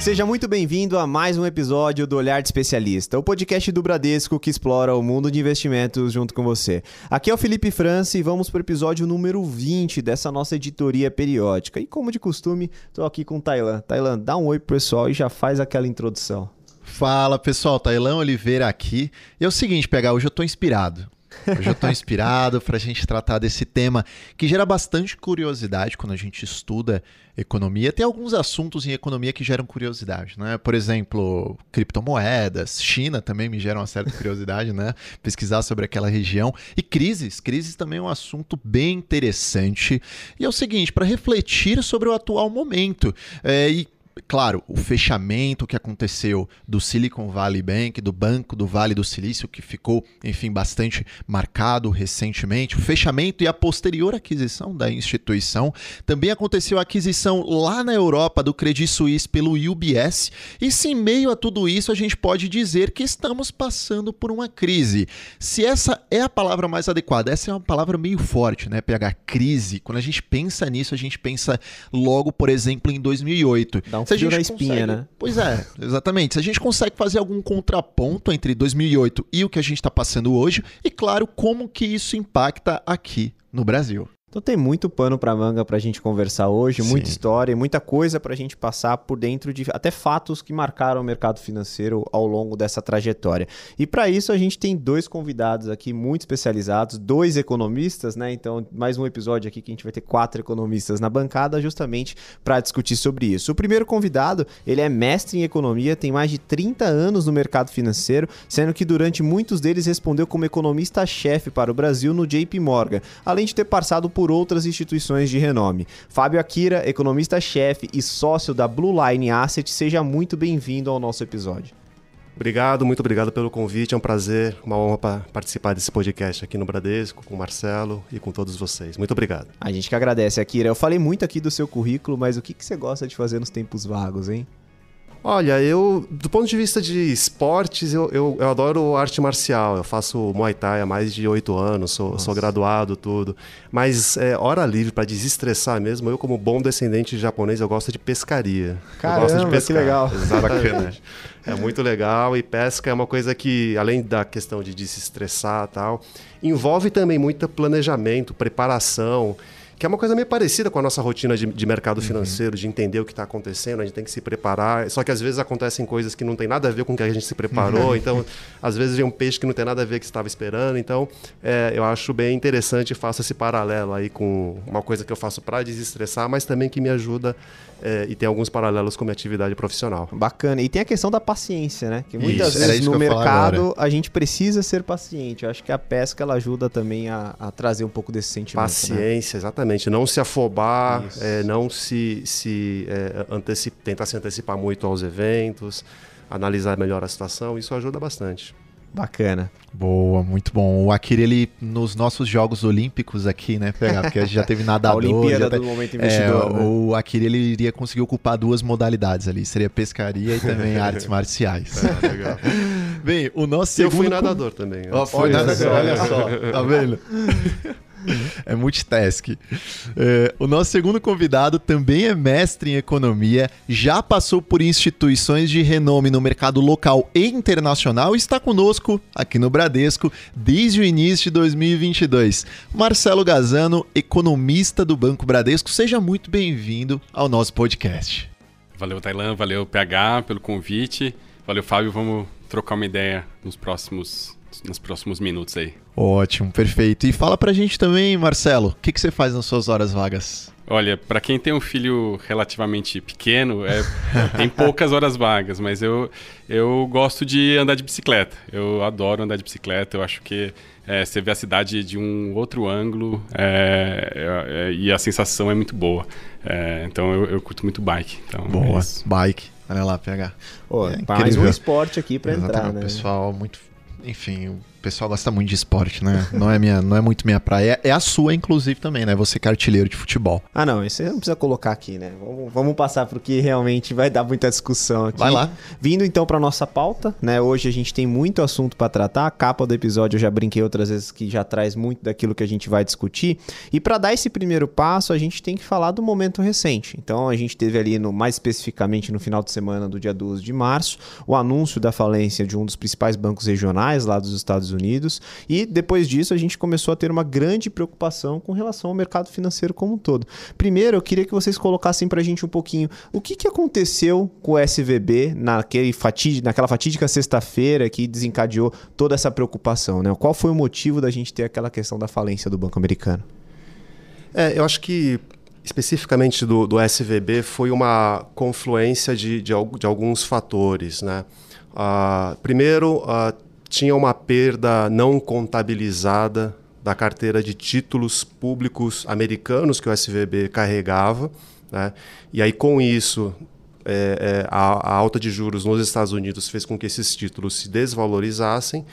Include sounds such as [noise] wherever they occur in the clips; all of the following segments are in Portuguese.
Seja muito bem-vindo a mais um episódio do Olhar de Especialista, o podcast do Bradesco que explora o mundo de investimentos junto com você. Aqui é o Felipe França e vamos para o episódio número 20 dessa nossa editoria periódica. E como de costume, estou aqui com o Tailan. Tailan, dá um oi pro pessoal e já faz aquela introdução. Fala pessoal, Tailan Oliveira aqui. E é o seguinte, pegar, hoje eu estou inspirado. Hoje eu estou inspirado para a gente tratar desse tema que gera bastante curiosidade quando a gente estuda economia. Tem alguns assuntos em economia que geram curiosidade, né? Por exemplo, criptomoedas, China também me gera uma certa curiosidade, né? Pesquisar sobre aquela região. E crises. Crises também é um assunto bem interessante. E é o seguinte, para refletir sobre o atual momento. É, e claro, o fechamento que aconteceu do Silicon Valley Bank, do Banco do Vale do Silício, que ficou, enfim, bastante marcado recentemente, o fechamento e a posterior aquisição da instituição. Também aconteceu a aquisição lá na Europa do Credit Suisse pelo UBS. E se em meio a tudo isso a gente pode dizer que estamos passando por uma crise. Se essa é a palavra mais adequada, essa é uma palavra meio forte, né? PH crise. Quando a gente pensa nisso, a gente pensa logo, por exemplo, em 2008. Dá um se a gente na espinha, consegue... né? Pois é, exatamente. Se a gente consegue fazer algum contraponto entre 2008 e o que a gente está passando hoje, e claro, como que isso impacta aqui no Brasil. Então tem muito pano para manga para a gente conversar hoje, Sim. muita história, muita coisa para a gente passar por dentro de até fatos que marcaram o mercado financeiro ao longo dessa trajetória. E para isso a gente tem dois convidados aqui muito especializados, dois economistas, né? Então mais um episódio aqui que a gente vai ter quatro economistas na bancada justamente para discutir sobre isso. O primeiro convidado ele é mestre em economia, tem mais de 30 anos no mercado financeiro, sendo que durante muitos deles respondeu como economista-chefe para o Brasil no JP Morgan, além de ter passado por por outras instituições de renome. Fábio Akira, economista-chefe e sócio da Blue Line Asset, seja muito bem-vindo ao nosso episódio. Obrigado, muito obrigado pelo convite. É um prazer, uma honra participar desse podcast aqui no Bradesco, com o Marcelo e com todos vocês. Muito obrigado. A gente que agradece, Akira. Eu falei muito aqui do seu currículo, mas o que, que você gosta de fazer nos tempos vagos, hein? Olha, eu, do ponto de vista de esportes, eu, eu, eu, adoro arte marcial. Eu faço Muay Thai há mais de oito anos, sou, sou, graduado, tudo. Mas é, hora livre, para desestressar mesmo, eu, como bom descendente de japonês, eu gosto de pescaria. Caramba, eu gosto de pescar. que legal. [laughs] Exatamente. é muito legal e pesca é uma coisa que, além da questão de desestressar e tal, envolve também muito planejamento, preparação que é uma coisa meio parecida com a nossa rotina de, de mercado uhum. financeiro, de entender o que está acontecendo, a gente tem que se preparar. Só que às vezes acontecem coisas que não tem nada a ver com o que a gente se preparou, uhum. então às vezes vem um peixe que não tem nada a ver com o que estava esperando. Então é, eu acho bem interessante e faço esse paralelo aí com uma coisa que eu faço para desestressar, mas também que me ajuda é, e tem alguns paralelos com a minha atividade profissional. Bacana. E tem a questão da paciência, né? Que muitas isso, vezes no mercado a gente precisa ser paciente. Eu acho que a pesca ela ajuda também a, a trazer um pouco desse sentimento. Né? Paciência, né? exatamente. Não se afobar, é, não se, se é, tentar se antecipar muito aos eventos, analisar melhor a situação, isso ajuda bastante. Bacana. Boa, muito bom. O Akira, ele, nos nossos Jogos Olímpicos aqui, né, pegar, porque a gente já teve [laughs] nadador. a Olimpíada do momento investidor. É, né? O Akira, ele iria conseguir ocupar duas modalidades ali, seria pescaria e também [laughs] artes marciais. É, legal. [laughs] Bem, o nosso Eu fui nadador também. Oh, foi nadador, olha só, tá vendo? [laughs] é multitask. É, o nosso segundo convidado também é mestre em economia, já passou por instituições de renome no mercado local e internacional e está conosco aqui no Bradesco desde o início de 2022. Marcelo Gazano, economista do Banco Bradesco, seja muito bem-vindo ao nosso podcast. Valeu, Tailan, valeu, PH, pelo convite. Valeu, Fábio, vamos trocar uma ideia nos próximos nos próximos minutos aí. Ótimo, perfeito. E fala pra gente também, Marcelo, o que, que você faz nas suas horas vagas? Olha, para quem tem um filho relativamente pequeno, é, [laughs] tem poucas horas vagas, mas eu, eu gosto de andar de bicicleta. Eu adoro andar de bicicleta, eu acho que é, você vê a cidade de um outro ângulo é, é, é e a sensação é muito boa. É, então eu, eu, curto muito bike. Então boa, é bike. Olha lá, PH. Oh, mais um esporte aqui para entrar, né? Pessoal, muito enfim, O pessoal gosta muito de esporte, né? Não é, minha, não é muito minha praia. É a sua, inclusive, também, né? Você que é artilheiro de futebol. Ah, não. Isso não precisa colocar aqui, né? Vamos, vamos passar pro que realmente vai dar muita discussão aqui. Vai lá. Vindo então para nossa pauta, né? Hoje a gente tem muito assunto para tratar. A capa do episódio eu já brinquei outras vezes que já traz muito daquilo que a gente vai discutir. E para dar esse primeiro passo, a gente tem que falar do momento recente. Então a gente teve ali, no, mais especificamente no final de semana do dia 12 de março, o anúncio da falência de um dos principais bancos regionais lá dos Estados Estados Unidos. E depois disso, a gente começou a ter uma grande preocupação com relação ao mercado financeiro como um todo. Primeiro, eu queria que vocês colocassem para a gente um pouquinho o que, que aconteceu com o SVB naquele fatídico, naquela fatídica sexta-feira que desencadeou toda essa preocupação. Né? Qual foi o motivo da gente ter aquela questão da falência do Banco Americano? É, eu acho que especificamente do, do SVB foi uma confluência de, de, de alguns fatores. Né? Uh, primeiro, uh, tinha uma perda não contabilizada da carteira de títulos públicos americanos que o SVB carregava. Né? E aí, com isso, é, é, a, a, alta de juros nos Estados Unidos fez com que esses títulos se desvalorizassem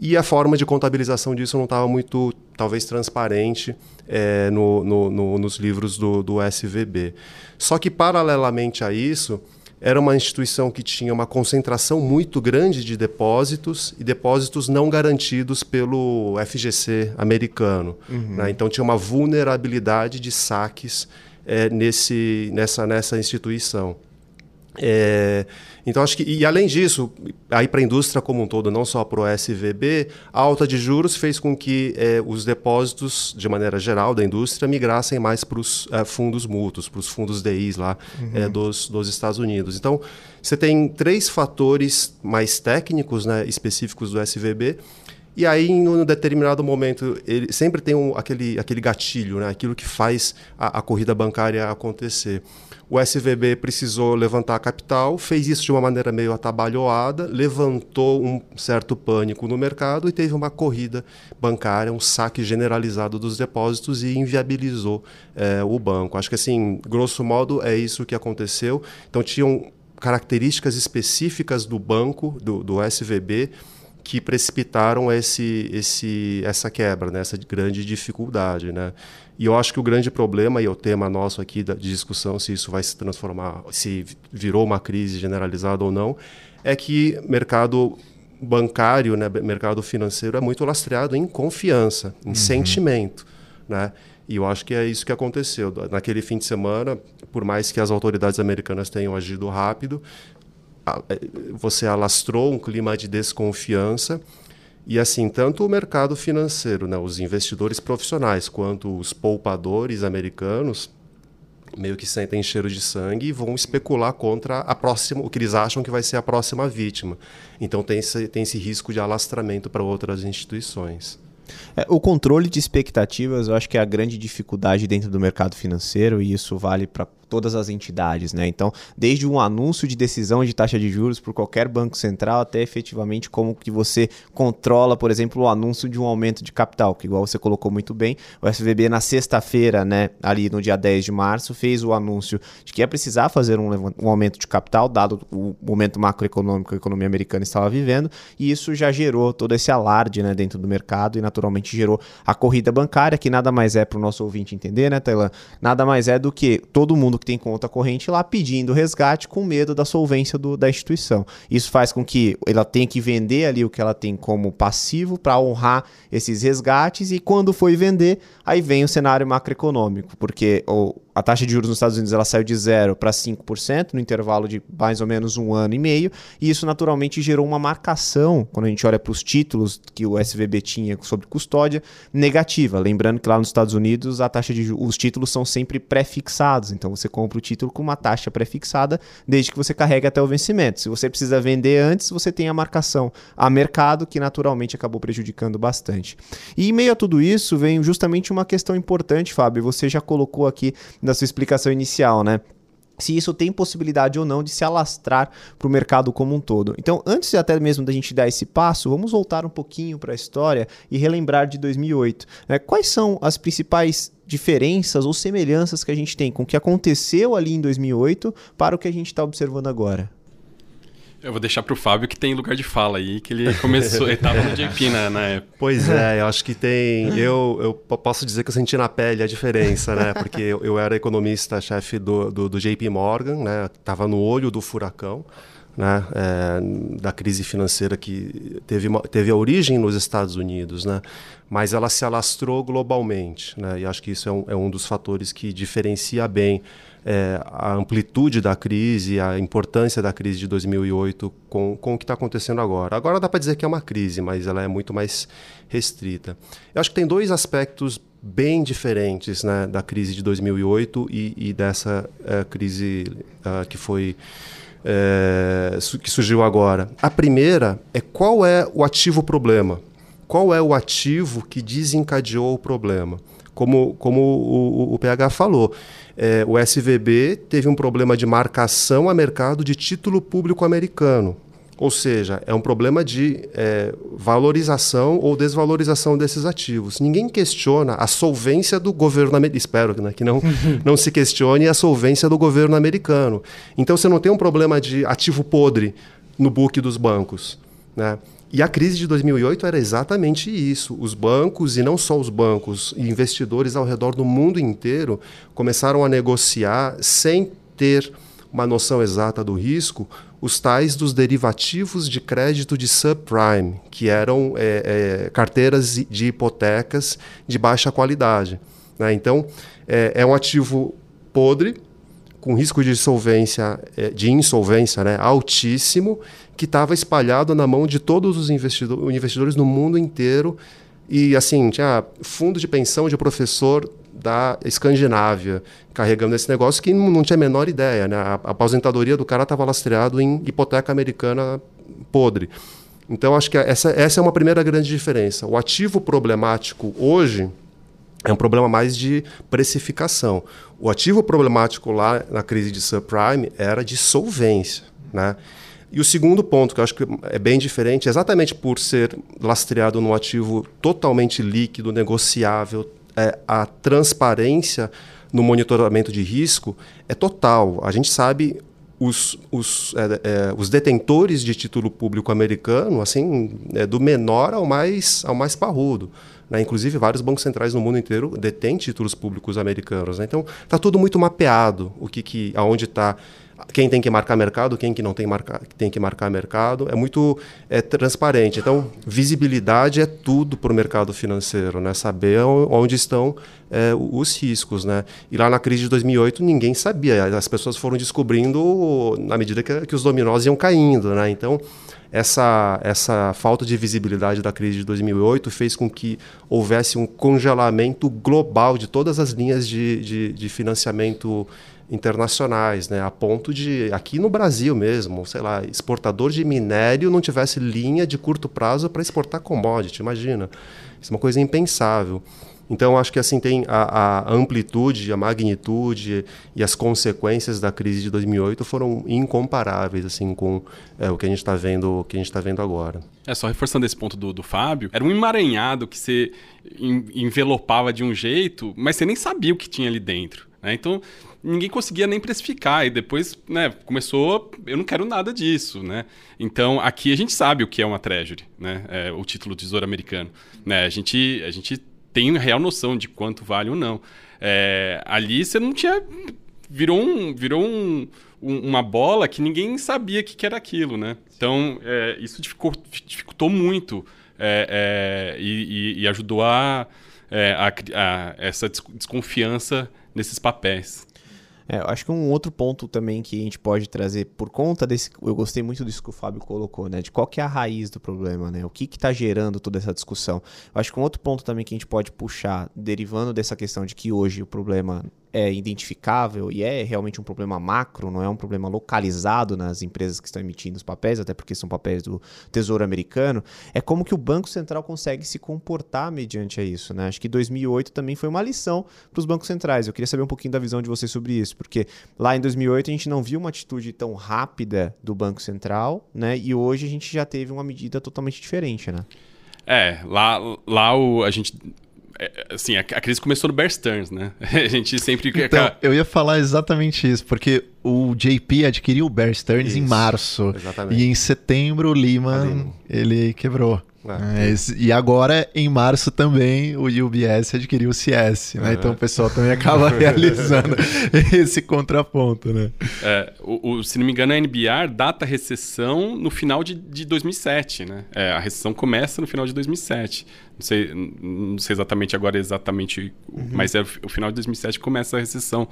e a forma de contabilização disso não estava muito, talvez, transparente é, no, no, no, nos livros do, do SVB. Só que, paralelamente a isso, era uma instituição que tinha uma concentração muito grande de depósitos e depósitos não garantidos pelo FGC americano. Uhum. Né? Então tinha uma vulnerabilidade de saques é, nesse, nessa, nessa instituição. É, então acho que e além disso, aí para a indústria como um todo, não só para o SVB, a alta de juros fez com que é, os depósitos, de maneira geral, da indústria migrassem mais para os é, fundos mútuos, para os fundos DIs lá é, uhum. dos, dos Estados Unidos. Então você tem três fatores mais técnicos, né, específicos do SVB. E aí, em um determinado momento, ele sempre tem um, aquele, aquele gatilho, né? aquilo que faz a, a corrida bancária acontecer. O SVB precisou levantar capital, fez isso de uma maneira meio atabalhoada, levantou um certo pânico no mercado e teve uma corrida bancária, um saque generalizado dos depósitos e inviabilizou é, o banco. Acho que, assim, grosso modo, é isso que aconteceu. Então, tinham características específicas do banco, do, do SVB, que precipitaram esse, esse, essa quebra, né? essa grande dificuldade. Né? E eu acho que o grande problema, e é o tema nosso aqui de discussão, se isso vai se transformar, se virou uma crise generalizada ou não, é que mercado bancário, né, mercado financeiro é muito lastreado em confiança, em uhum. sentimento. Né? E eu acho que é isso que aconteceu. Naquele fim de semana, por mais que as autoridades americanas tenham agido rápido, você alastrou um clima de desconfiança e assim, tanto o mercado financeiro, né, os investidores profissionais, quanto os poupadores americanos, meio que sentem cheiro de sangue e vão especular contra a próxima, o que eles acham que vai ser a próxima vítima. Então tem esse, tem esse risco de alastramento para outras instituições. É, o controle de expectativas, eu acho que é a grande dificuldade dentro do mercado financeiro, e isso vale para todas as entidades, né? Então, desde um anúncio de decisão de taxa de juros por qualquer banco central até efetivamente como que você controla, por exemplo, o anúncio de um aumento de capital, que igual você colocou muito bem, o SVB na sexta-feira, né, ali no dia 10 de março, fez o anúncio de que ia precisar fazer um, um aumento de capital, dado o momento macroeconômico que a economia americana estava vivendo, e isso já gerou todo esse alarde, né, dentro do mercado e naturalmente gerou a corrida bancária, que nada mais é para o nosso ouvinte entender, né, Tailan? Nada mais é do que todo mundo que tem conta corrente lá pedindo resgate com medo da solvência do, da instituição. Isso faz com que ela tenha que vender ali o que ela tem como passivo para honrar esses resgates e quando foi vender, aí vem o cenário macroeconômico, porque o, a taxa de juros nos Estados Unidos ela saiu de 0 para 5% no intervalo de mais ou menos um ano e meio, e isso naturalmente gerou uma marcação, quando a gente olha para os títulos que o SVB tinha sobre custódia, negativa. Lembrando que lá nos Estados Unidos a taxa de os títulos são sempre pré-fixados, então você compra o título com uma taxa pré-fixada desde que você carregue até o vencimento. Se você precisa vender antes, você tem a marcação a mercado, que naturalmente acabou prejudicando bastante. E em meio a tudo isso, vem justamente uma questão importante, Fábio, você já colocou aqui na sua explicação inicial, né? se isso tem possibilidade ou não de se alastrar para o mercado como um todo. Então, antes até mesmo da gente dar esse passo, vamos voltar um pouquinho para a história e relembrar de 2008. Né? Quais são as principais diferenças ou semelhanças que a gente tem com o que aconteceu ali em 2008 para o que a gente está observando agora? Eu vou deixar para o Fábio que tem lugar de fala aí, que ele começou, ele estava no [laughs] JP na, na, época. Pois é, eu acho que tem. Eu, eu posso dizer que eu senti na pele a diferença, né? Porque eu, eu era economista-chefe do, do, do, JP Morgan, né? Estava no olho do furacão. Né, é, da crise financeira que teve, teve a origem nos Estados Unidos, né, mas ela se alastrou globalmente. Né, e acho que isso é um, é um dos fatores que diferencia bem é, a amplitude da crise, a importância da crise de 2008 com, com o que está acontecendo agora. Agora dá para dizer que é uma crise, mas ela é muito mais restrita. Eu acho que tem dois aspectos bem diferentes né, da crise de 2008 e, e dessa uh, crise uh, que foi uh, que surgiu agora. A primeira é qual é o ativo problema? Qual é o ativo que desencadeou o problema? Como, como o, o, o PH falou, é, o SVB teve um problema de marcação a mercado de título público americano. Ou seja, é um problema de é, valorização ou desvalorização desses ativos. Ninguém questiona a solvência do governo americano. Espero né, que não, [laughs] não se questione a solvência do governo americano. Então você não tem um problema de ativo podre no book dos bancos. Né? E a crise de 2008 era exatamente isso. Os bancos, e não só os bancos, investidores ao redor do mundo inteiro começaram a negociar sem ter uma noção exata do risco, os tais dos derivativos de crédito de subprime, que eram é, é, carteiras de hipotecas de baixa qualidade. Né? Então, é, é, um ativo podre, com risco de solvência, é, de insolvência né, altíssimo, que estava espalhado na mão de todos os investidores no mundo inteiro. E assim, tinha fundo de pensão de professor da Escandinávia carregando esse negócio que não, tinha a menor ideia. Né? A aposentadoria do cara estava lastreado em hipoteca americana podre. Então, acho que essa, essa é uma primeira grande diferença. O ativo problemático hoje é um problema mais de precificação. O ativo problemático lá na crise de subprime era de solvência. Né? E o segundo ponto, que eu acho que é bem diferente, exatamente por ser lastreado num ativo totalmente líquido, negociável, é, a transparência no monitoramento de risco é total. A gente sabe os, os, é, é, os detentores de título público americano, assim, é, do menor ao mais, ao mais parrudo. Né? Inclusive, vários bancos centrais no mundo inteiro detêm títulos públicos americanos. Né? Então, está tudo muito mapeado, o que, que aonde está quem tem que marcar mercado, quem que não tem, marcar, tem que marcar mercado. É muito é, transparente. Então, visibilidade é tudo para o mercado financeiro, né? saber onde estão é, os riscos. Né? E lá na crise de 2008, ninguém sabia. As pessoas foram descobrindo na medida que, que os dominós iam caindo. Né? Então, essa, essa falta de visibilidade da crise de 2008 fez com que houvesse um congelamento global de todas as linhas de, de, de financiamento internacionais, né? a ponto de, aqui no Brasil mesmo, sei lá, exportador de minério não tivesse linha de curto prazo para exportar commodity, imagina. Isso é uma coisa impensável. Então, acho que assim tem a, a, amplitude, a magnitude e as consequências da crise de 2008 foram incomparáveis assim com é, o que a gente está vendo, o que a gente está vendo agora. É só reforçando esse ponto do, do Fábio, era um emaranhado que você envelopava de um jeito, mas você nem sabia o que tinha ali dentro. Né? Então ninguém conseguia nem precificar. E depois, né, começou, eu não quero nada disso, né? Então, aqui a gente sabe o que é uma treasury, né? É, o título Tesouro Americano. Né? A, gente, a gente tem real noção de quanto vale ou não. É, ali você não tinha... Virou, um, virou um, um, uma bola que ninguém sabia que, que, era aquilo, né? Então, é, isso dificultou, dificultou muito é, é, e, e, ajudou a, é, a, a essa desconfiança nesses papéis. É, eu acho que um outro ponto também que a gente pode trazer por conta desse, eu gostei muito disso que o Fábio colocou, né, de qual que é a raiz do problema, né, o que está gerando toda essa discussão. Eu acho que um outro ponto também que a gente pode puxar, derivando dessa questão de que hoje o problema é identificável e é realmente um problema macro, não é um problema localizado nas empresas que estão emitindo os papéis, até porque são papéis do Tesouro Americano, é como que o Banco Central consegue se comportar mediante a isso. Né? Acho que 2008 também foi uma lição para os bancos centrais. Eu queria saber um pouquinho da visão de vocês sobre isso, porque lá em 2008 a gente não viu uma atitude tão rápida do Banco Central, né? e hoje a gente já teve uma medida totalmente diferente. Né? É, lá, lá o, a gente assim, a, a, crise começou no Bear Stearns, né? [laughs] A gente sempre... Então, eu ia falar exatamente isso, porque o JP adquiriu o Bear Stearns isso, em março. Exatamente. E em setembro o Lehman, ele quebrou. É, e agora, em março também, o UBS adquiriu o CS, né? Uhum. Então o pessoal também acaba [laughs] realizando esse contraponto, né? É, o, o, se não me engano, a NBR data a recessão no final de, de 2007, né? É, a recessão começa no final de 2007. Não sei, não sei exatamente agora, exatamente, uhum. mas é o final de 2007 começa a recessão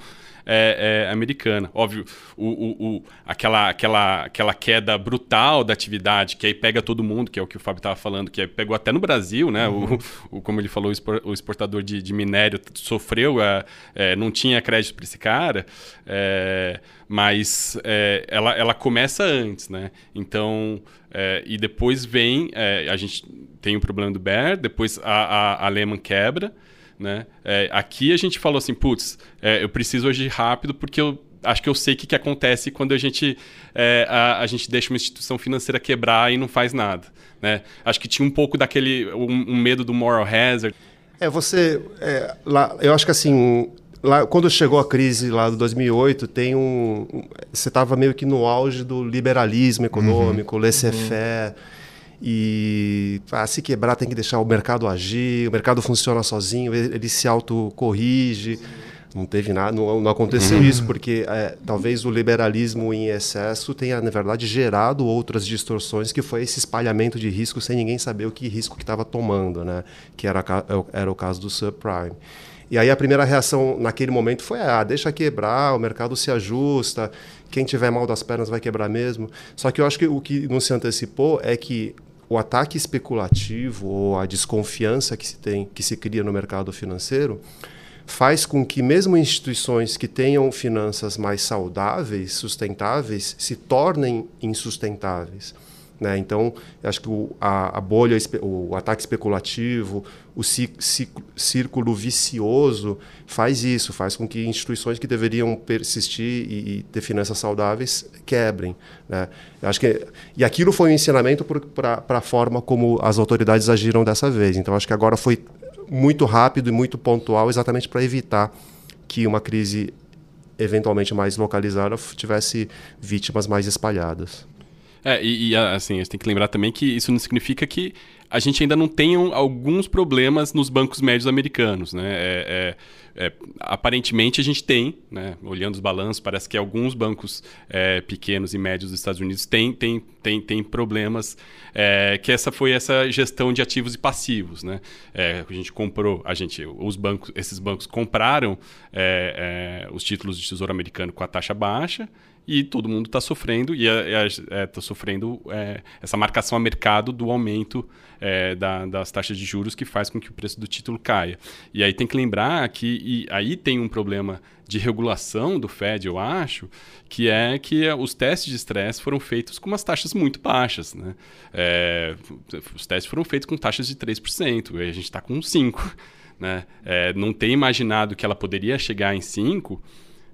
é, é, americana. Óbvio, o, o, o, aquela, aquela, aquela queda brutal da atividade, que aí pega todo mundo, que é o que o Fábio estava falando, que pegou até no Brasil, né? Uhum. O, como ele falou, o exportador de, de minério sofreu, é, é, não tinha crédito para esse cara, é, mas é, ela, ela começa antes, né? Então, e depois vem, a gente tem o problema do Bear, depois a, a, a Lehman quebra, né? É, aqui a gente falou assim, putz, é, eu preciso agir rápido porque eu acho que eu sei o que, que acontece quando a gente, é, a, a, gente deixa uma instituição financeira quebrar e não faz nada. Né? Acho que tinha um pouco daquele um, um medo do moral hazard. É, você. É, lá, eu acho que assim. Lá, quando chegou a crise lá de 2008, tem um, um você estava meio que no auge do liberalismo econômico, uhum. laissez-faire. Uhum e ah, se quebrar tem que deixar o mercado agir, o mercado funciona sozinho, ele, se autocorrige. Não teve nada, não, não aconteceu uhum. isso, porque é, talvez o liberalismo em excesso tenha, na verdade, gerado outras distorções, que foi esse espalhamento de risco sem ninguém saber o que risco que estava tomando, né? que era, era o caso do subprime. E aí a primeira reação naquele momento foi: ah, deixa quebrar, o mercado se ajusta, quem tiver mal das pernas vai quebrar mesmo. Só que eu acho que o que não se antecipou é que o ataque especulativo ou a desconfiança que se tem, que se cria no mercado financeiro, faz com que mesmo instituições que tenham finanças mais saudáveis, sustentáveis, se tornem insustentáveis. Né? Então, acho que o, a, a, bolha, o ataque especulativo, o círculo vicioso faz isso, faz com que instituições que deveriam persistir e, e ter finanças saudáveis quebrem. Né? acho que, e aquilo foi um ensinamento para a forma como as autoridades agiram dessa vez. Então, acho que agora foi muito rápido e muito pontual, exatamente para evitar que uma crise eventualmente mais localizada tivesse vítimas mais espalhadas. É, e, e, assim, a gente tem que lembrar também que isso não significa que a gente ainda não tenha alguns problemas nos bancos médios americanos, né? É, é, é, aparentemente a gente tem, né? Olhando os balanços, parece que alguns bancos é, pequenos e médios dos Estados Unidos têm, têm, têm, têm problemas, é, que essa foi essa gestão de ativos e passivos, né? É, a gente comprou, a gente, os bancos, esses bancos compraram os títulos de tesouro americano com a taxa baixa e todo mundo está sofrendo e está é, sofrendo é, essa marcação a mercado do aumento é, da, das taxas de juros que faz com que o preço do título caia. E aí tem que lembrar que aí tem um problema de regulação do Fed, eu acho, que é que os testes de estresse foram feitos com umas taxas muito baixas. Né? É, os testes foram feitos com taxas de 3%, e a gente está com 5%. Né? É, não ter imaginado que ela poderia chegar em 5%,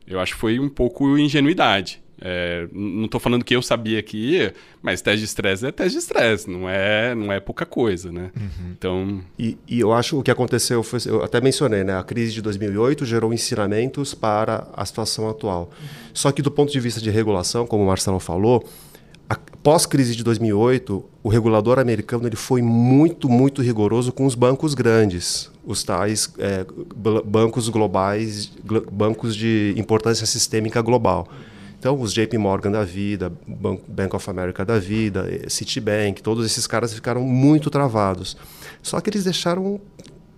eu acho que foi um pouco ingenuidade. É, não estou falando que eu sabia que ia, mas teste de estresse é teste de estresse, não é, não é pouca coisa, né? Uhum. Então... E, e, eu acho que o que aconteceu foi, eu até mencionei, né? A crise de 2008 gerou ensinamentos para a situação atual. Só que do ponto de vista de regulação, como o Marcelo falou, pós-crise de 2008, o regulador americano ele foi muito, muito rigoroso com os bancos grandes, os tais é, bancos globais, bancos de importância sistêmica global. Então, os JP Morgan da vida, Bank of America da vida, eh, Citibank, todos esses caras ficaram muito travados. Só que eles deixaram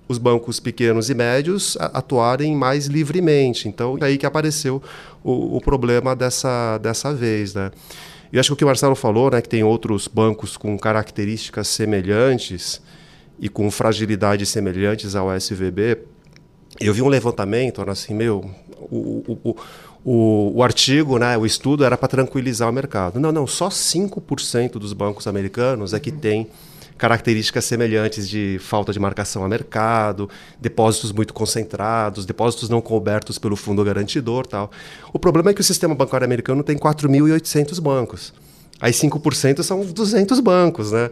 os bancos pequenos e médios atuarem mais livremente. Então, é aí que apareceu o, o problema dessa, dessa vez. Né? E acho que o que o Marcelo falou, né, que tem outros bancos com características semelhantes e com fragilidades semelhantes ao SVB, eu vi um levantamento, assim, meu, o, o, o, o artigo, né, o estudo era para tranquilizar o mercado. Não, não, só 5% dos bancos americanos é que tem características semelhantes de falta de marcação a mercado, depósitos muito concentrados, depósitos não cobertos pelo fundo garantidor tal. O problema é que o sistema bancário americano tem 4.800 bancos. Aí 5% são 200 bancos, né?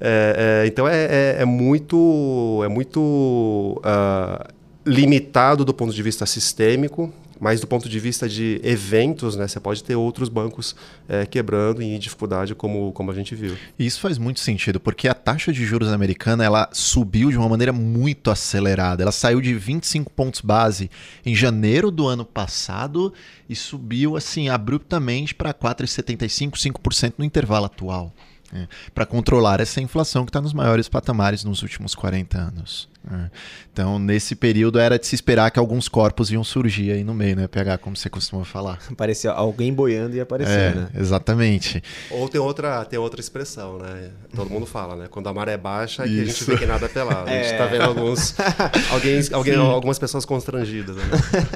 É, é, então é, é, é, muito, é muito uh, limitado do ponto de vista sistêmico, mas do ponto de vista de eventos, né, você pode ter outros bancos é, quebrando em dificuldade, como, como a gente viu. Isso faz muito sentido, porque a taxa de juros americana ela subiu de uma maneira muito acelerada. Ela saiu de 25 pontos base em janeiro do ano passado e subiu assim abruptamente para 4,75, 5% no intervalo atual. É, para controlar essa inflação que está nos maiores patamares nos últimos 40 anos. É. Então, nesse período era de se esperar que alguns corpos iam surgir aí no meio, né? PH, como você costuma falar. [laughs] Parecia alguém boiando e aparecer, é, né? Exatamente. Ou tem outra, tem outra expressão, né? Todo mundo fala, né? Quando a maré baixa, é que a gente vê que nada é pelado. É. A gente está vendo alguns, [laughs] alguém, alguém, algumas pessoas constrangidas. Né?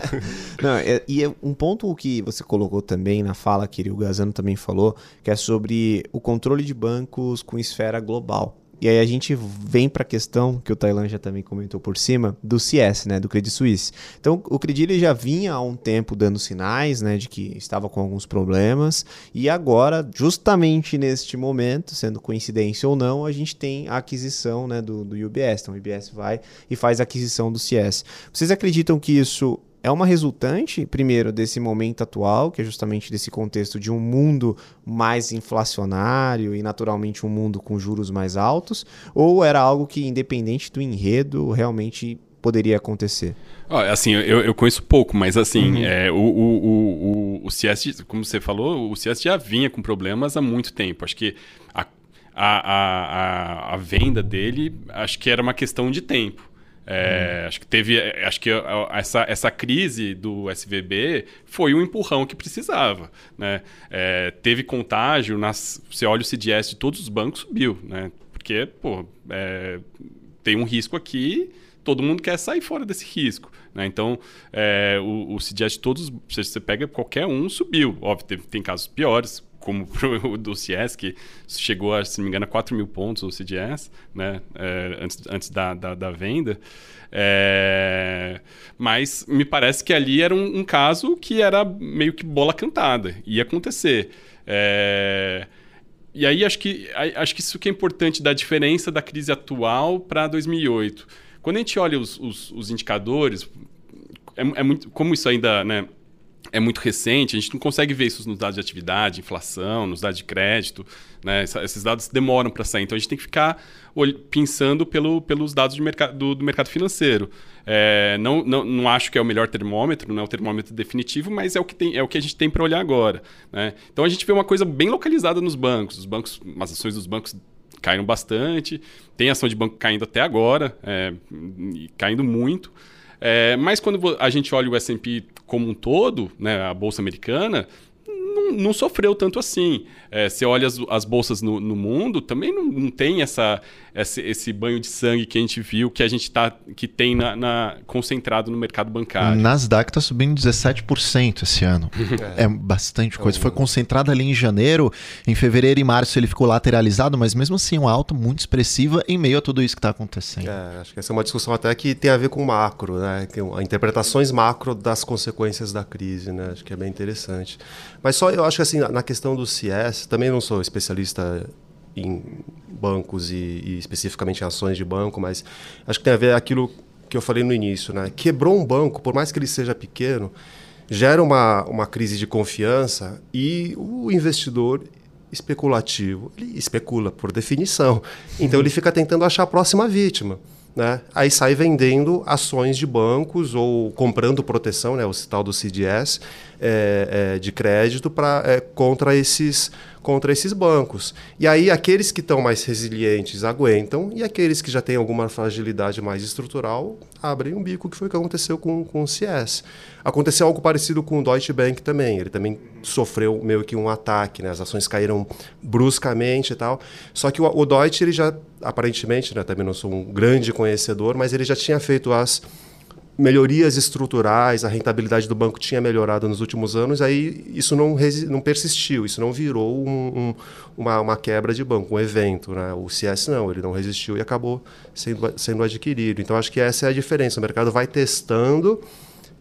[laughs] Não, é, e é um ponto que você colocou também na fala, que o Gazano também falou, que é sobre o controle de bancos com esfera global. E aí a gente vem para a questão que o Tailan já também comentou por cima do CS, né, do Credit Suisse. Então o Credit já vinha há um tempo dando sinais, né, de que estava com alguns problemas e agora, justamente neste momento, sendo coincidência ou não, a gente tem a aquisição, né, do, do UBS. Então o UBS vai e faz a aquisição do CS. Vocês acreditam que isso é uma resultante, primeiro, desse momento atual, que é justamente desse contexto de um mundo mais inflacionário e, naturalmente, um mundo com juros mais altos, ou era algo que, independente do enredo, realmente poderia acontecer? assim, eu, eu conheço pouco, mas assim, uhum. é, o, o, o, o CS, como você falou, o CS já vinha com problemas há muito tempo. Acho que a, a, a, a venda dele, acho que era uma questão de tempo. É, hum. Acho que teve. É, acho que essa, essa crise do SVB foi um empurrão que precisava. Né? É, teve contágio, nas, você olha o CDS de todos os bancos, subiu. Né? Porque, pô, é, tem um risco aqui, todo mundo quer sair fora desse risco. Né? Então, é, o, o CDS de todos, você pega qualquer um, subiu. Óbvio, teve, tem casos piores, como o [laughs] do que chegou a, se não me engano, a 4 mil pontos o CDS, né? É, antes, antes da, da, da venda. É, mas me parece que ali era um, um, caso que era meio que bola cantada, ia acontecer. É, e aí acho que, acho que isso que é importante da diferença da crise atual para 2008. Quando a gente olha os, os, os indicadores, é, é, muito, como isso ainda, né, é muito recente, a gente não consegue ver isso nos dados de atividade, inflação, nos dados de crédito. Né? Esses dados demoram para sair. Então a gente tem que ficar pensando pelo, pelos dados mercado, do, do, mercado financeiro. É, não, não, não acho que é o melhor termômetro, não é o termômetro definitivo, mas é o que, tem, é o que a gente tem para olhar agora. Né? Então a gente vê uma coisa bem localizada nos bancos. Os bancos, as ações dos bancos caíram bastante, tem ação de banco caindo até agora, é, caindo muito. É, mas quando a gente olha o S&P como um todo, né, a bolsa americana, não, não sofreu tanto assim. É, você olha as, as bolsas no, no, mundo, também não, não tem essa, esse, esse, banho de sangue que a gente viu, que a gente tá, que tem na, na concentrado no mercado bancário. Nasdaq está subindo 17% esse ano. é. [laughs] é bastante coisa. Foi concentrado ali em janeiro, em fevereiro e março ele ficou lateralizado, mas mesmo assim uma alta muito expressiva em meio a tudo isso que está acontecendo. É, acho que essa é uma discussão até que tem a ver com macro, né? Interpretações macro das consequências da crise, né? Acho que é bem interessante. Mas só eu acho que assim, na questão do CS, também não sou especialista em bancos e, e, especificamente em ações de banco, mas acho que tem a ver aquilo que eu falei no início, né? Quebrou um banco, por mais que ele seja pequeno, gera uma, uma crise de confiança e o investidor especulativo, ele especula por definição. Então ele fica tentando achar a próxima vítima. Né? Aí sai vendendo ações de bancos ou comprando proteção, né? o tal do CDS, é, é, de crédito pra, é, contra, esses, contra esses bancos. E aí aqueles que estão mais resilientes aguentam e aqueles que já têm alguma fragilidade mais estrutural abrem um bico, que foi o que aconteceu com, com o CS. Aconteceu algo parecido com o Deutsche Bank também. Ele também sofreu meio que um ataque, né? as ações caíram bruscamente e tal. Só que o, o Deutsche, ele já, aparentemente, né? também não sou um grande conhecedor, mas ele já tinha feito as melhorias estruturais, a rentabilidade do banco tinha melhorado nos últimos anos, aí isso não, não persistiu, isso não virou um, um, uma, uma, quebra de banco, um evento. Né? O CS não, ele não resistiu e acabou sendo, sendo adquirido. Então acho que essa é a diferença. O mercado vai testando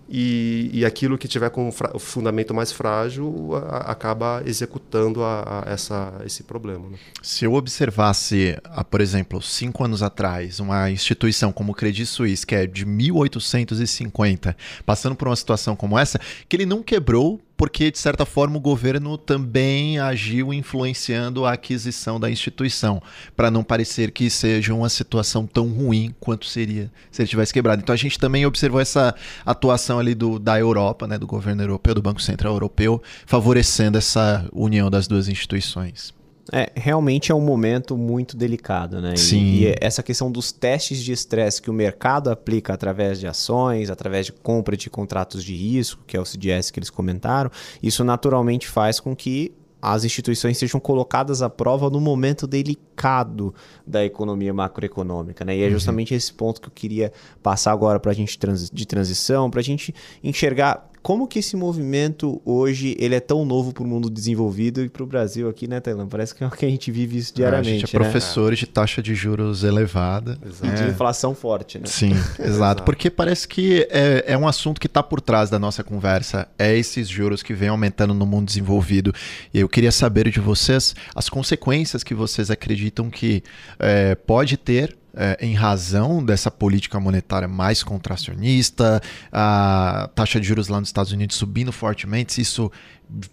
e, e aquilo que tiver com o fundamento mais frágil a, acaba executando a, a essa, esse problema. Né? Se eu observasse, por exemplo, cinco anos atrás, uma instituição como o Credit Suisse, que é de 1850, passando por uma situação como essa, que ele não quebrou porque, de certa forma, o governo também agiu influenciando a aquisição da instituição, para não parecer que seja uma situação tão ruim quanto seria se ele tivesse quebrado. Então a gente também observou essa atuação ali do, da Europa, né, do governo europeu, do Banco Central Europeu, favorecendo essa união das duas instituições. É, realmente é um momento muito delicado, né? Sim. E, e essa questão dos testes de estresse que o mercado aplica através de ações, através de compra de contratos de risco, que é o CDS que eles comentaram, isso naturalmente faz com que as instituições sejam colocadas à prova no momento delicado da economia macroeconômica. Né? E é uhum. justamente uhum. esse ponto que eu queria passar agora para a gente trans de transição, para a gente enxergar como que esse movimento hoje ele é tão novo para o mundo desenvolvido e para o Brasil aqui, né, Tailã? Parece que é o que a gente vive isso diariamente. É, a gente é né? professor de taxa de juros elevada. Exato. E de inflação forte, né? Sim, [laughs] exato. Porque parece que é, é um assunto que está por trás da nossa conversa. É esses juros que vem aumentando no mundo desenvolvido. E eu queria saber de vocês as consequências que vocês acreditam que é, pode ter é, em razão dessa política monetária mais contracionista, a taxa de juros lá nos Estados Unidos subindo fortemente, isso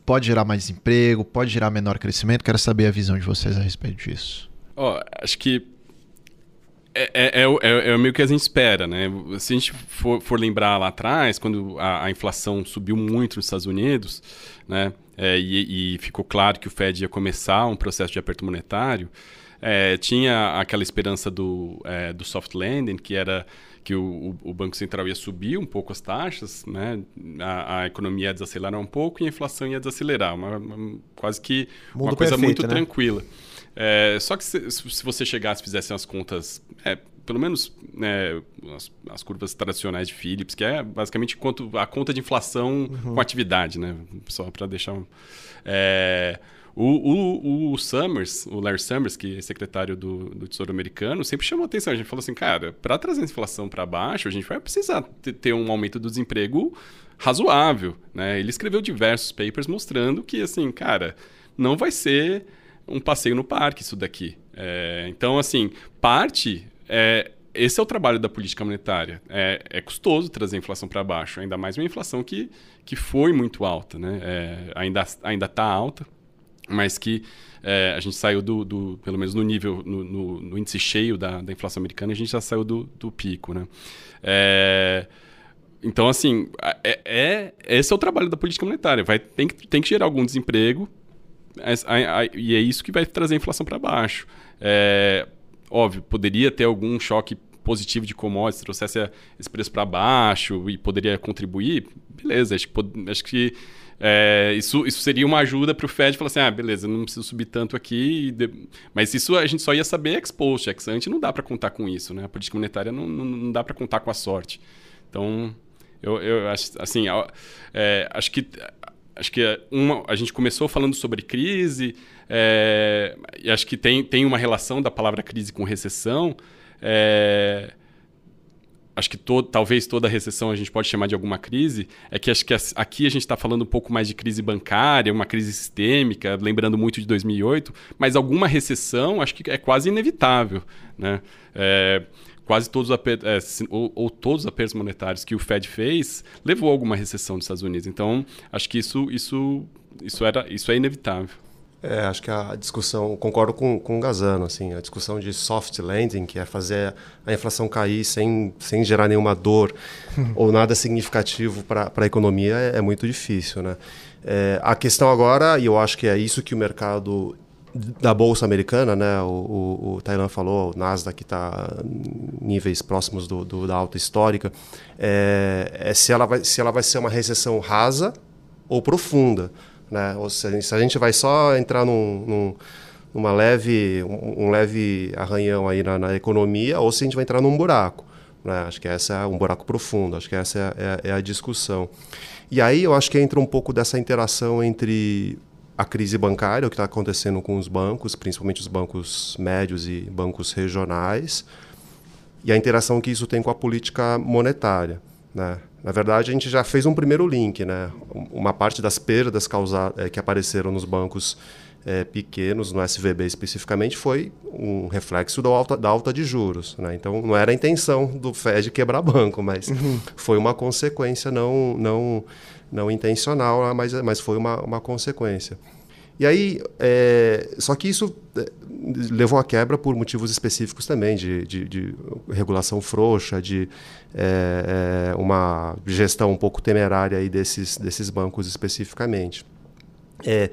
pode gerar mais emprego, pode gerar menor crescimento. Quero saber a visão de vocês a respeito disso. Oh, acho que é, é, é, é, é meio que a gente espera, né? Se a gente for, for lembrar lá atrás, quando a, a, inflação subiu muito nos Estados Unidos, né? É, e, e, ficou claro que o Fed ia começar um processo de aperto monetário, é, tinha aquela esperança do, é, do soft landing, que era que o, o, Banco Central ia subir um pouco as taxas, né? a, a, economia ia desacelerar um pouco e a inflação ia desacelerar, uma, uma quase que Mundo uma coisa perfeito, muito né? tranquila. É, só que se, se, você chegasse e fizesse as contas, é, pelo menos né, as, as, curvas tradicionais de Phillips, que é basicamente quanto, a conta de inflação uhum. com atividade, né? só para deixar um, é, o, o, o, Summers, o Larry Summers, que é secretário do, do Tesouro Americano, sempre chamou atenção. A gente falou assim, cara, para trazer a inflação para baixo, a gente vai precisar ter um aumento do desemprego razoável. Né? Ele escreveu diversos papers mostrando que, assim, cara, não vai ser um passeio no parque isso daqui. É, então, assim, parte é, esse é o trabalho da política monetária. É, é custoso trazer a inflação para baixo, ainda mais uma inflação que, que foi muito alta, né? É, ainda está alta, mas que é, a gente saiu do, do, pelo menos no nível, no, no, no, índice cheio da, da inflação americana, a gente já saiu do, do pico, né? É, então, assim, é, é, esse é o trabalho da política monetária. Vai, tem, que, tem que gerar algum desemprego e é isso que vai trazer a inflação para baixo. É, óbvio, poderia ter algum choque positivo de commodities, trouxesse esse preço para baixo e poderia contribuir, beleza. Acho que, acho que é, isso, isso seria uma ajuda para o Fed falar assim: ah, beleza, não preciso subir tanto aqui. Mas isso a gente só ia saber ex post, ex ante não dá para contar com isso, né? A política monetária não, não, não dá para contar com a sorte. Então, eu, eu acho assim, é, acho que acho que uma, a gente começou falando sobre crise, é, e acho que tem, tem uma relação da palavra crise com recessão. É, acho que talvez toda recessão a gente pode chamar de alguma crise, é que acho que aqui a gente está falando um pouco mais de crise bancária, uma crise sistêmica, lembrando muito de 2008, mas alguma recessão acho que é quase inevitável. Né? É, quase todos os é, ou, ou, todos os apertos monetários que o Fed fez levou a alguma recessão nos Estados Unidos. Então, acho que isso, isso, isso, era, isso é inevitável. É, acho que a discussão, concordo com, com o Gazano, assim, a discussão de soft landing, que é fazer a inflação cair sem, sem gerar nenhuma dor [laughs] ou nada significativo para a economia é, é, muito difícil. Né? É, a questão agora, e eu acho que é isso que o mercado da bolsa americana, né? O, o, o Thailand falou, o Nasdaq está níveis próximos do, do, da alta histórica, é, é, se, ela vai, se ela vai ser uma recessão rasa ou profunda. Né? Ou se, se a gente vai só entrar num, num numa leve, um, um, leve arranhão aí na, na, economia, ou se a gente vai entrar num buraco. Né? Acho que essa é um buraco profundo, acho que essa é, é, é a discussão. E aí eu acho que entra um pouco dessa interação entre a crise bancária, o que está acontecendo com os bancos, principalmente os bancos médios e bancos regionais, e a interação que isso tem com a política monetária. Né? Na verdade, a gente já fez um primeiro link, né? Uma parte das perdas causadas, é, que apareceram nos bancos é, pequenos, no SVB especificamente, foi um reflexo da alta, da alta de juros. Né? Então, não era a intenção do Fed quebrar banco, mas uhum. foi uma consequência não, não, não intencional, mas, mas foi uma, uma consequência. E aí, é, só que isso é, levou à quebra por motivos específicos também, de, de, de regulação frouxa, de é, é, uma gestão um pouco temerária aí desses, desses bancos especificamente. É,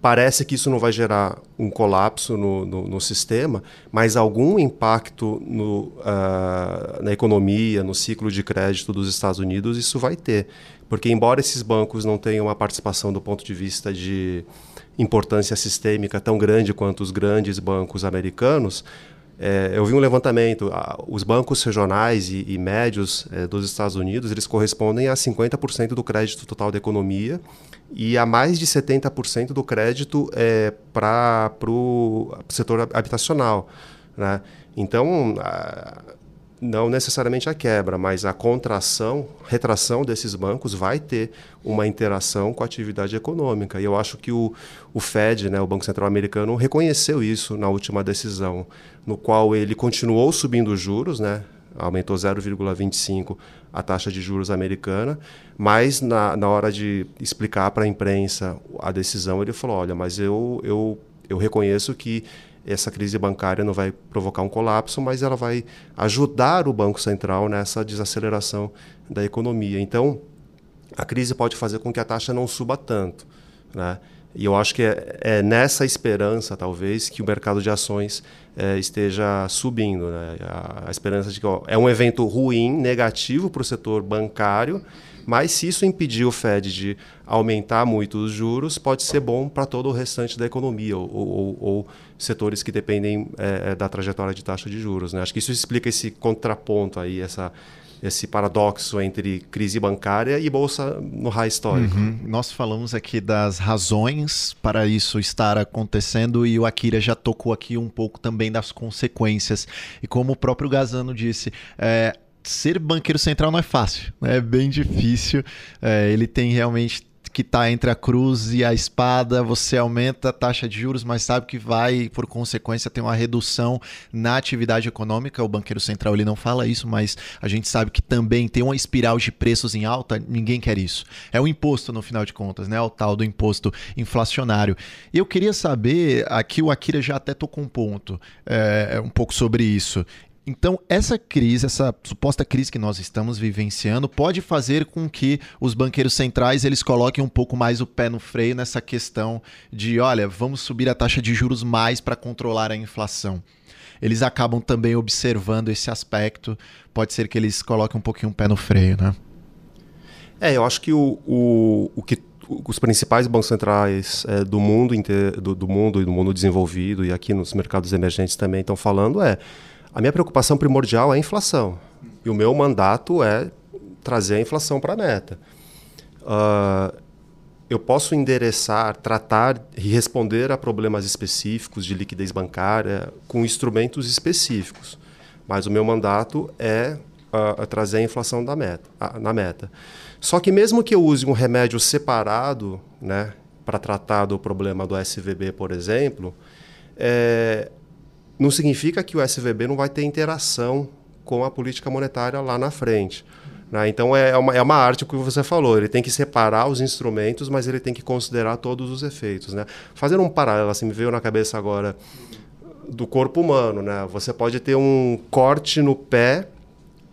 Parece que isso não vai gerar um colapso no, no, no sistema, mas algum impacto no, uh, na economia, no ciclo de crédito dos Estados Unidos, isso vai ter. Porque, embora esses bancos não tenham uma participação do ponto de vista de importância sistêmica tão grande quanto os grandes bancos americanos, é, eu vi um levantamento, os bancos regionais e, e médios é, dos Estados Unidos, eles correspondem a 50% do crédito total da economia e a mais de 70% do crédito é, para o setor habitacional. Né? Então, a, não necessariamente a quebra, mas a contração, retração desses bancos vai ter uma interação com a atividade econômica. E eu acho que o, o Fed, né, o Banco Central Americano, reconheceu isso na última decisão, no qual ele continuou subindo os juros, né, aumentou 0,25 a taxa de juros americana, mas na, na hora de explicar para a imprensa a decisão, ele falou: olha, mas eu, eu, eu reconheço que essa crise bancária não vai provocar um colapso, mas ela vai ajudar o Banco Central nessa desaceleração da economia. Então, a crise pode fazer com que a taxa não suba tanto. Né? E eu acho que é, é nessa esperança, talvez, que o mercado de ações é, esteja subindo. Né? A, a, esperança de que ó, é um evento ruim, negativo para o setor bancário, mas se isso impedir o Fed de aumentar muito os juros, pode ser bom para todo o restante da economia ou, ou, ou setores que dependem é, é, da trajetória de taxa de juros. Né? Acho que isso explica esse contraponto aí, essa, esse paradoxo entre crise bancária e bolsa no high histórico. Uhum. Nós falamos aqui das razões para isso estar acontecendo e o Akira já tocou aqui um pouco também das consequências. E como o próprio Gazano disse, é, ser banqueiro central não é fácil, né? é bem difícil. É, ele tem realmente que está entre a cruz e a espada, você aumenta a taxa de juros, mas sabe que vai, por consequência, ter uma redução na atividade econômica. O banqueiro central ele não fala isso, mas a gente sabe que também tem uma espiral de preços em alta, ninguém quer isso. É o imposto, no final de contas, né? O tal do imposto inflacionário. Eu queria saber, aqui o Akira já até tocou um ponto, é, um pouco sobre isso. Então, essa crise, essa suposta crise que nós estamos vivenciando, pode fazer com que os banqueiros centrais eles coloquem um pouco mais o pé no freio nessa questão de, olha, vamos subir a taxa de juros mais para controlar a inflação. Eles acabam também observando esse aspecto. Pode ser que eles coloquem um pouquinho o pé no freio, né? É, eu acho que o, o, o que os principais bancos centrais é, do mundo inteiro, do, do mundo e do mundo desenvolvido e aqui nos mercados emergentes também estão falando é a minha preocupação primordial é a inflação. E o meu mandato é trazer a inflação para a meta. Uh, eu posso endereçar, tratar e responder a problemas específicos de liquidez bancária com instrumentos específicos. Mas o meu mandato é uh, trazer a inflação da meta, na meta. Só que mesmo que eu use um remédio separado né, para tratar do problema do SVB, por exemplo, é, não significa que o SVB não vai ter interação com a política monetária lá na frente. Né? Então é, é uma, é uma arte que você falou, ele tem que separar os instrumentos, mas ele tem que considerar todos os efeitos. Né? Fazendo um paralelo, assim, me veio na cabeça agora do corpo humano. Né? Você pode ter um corte no pé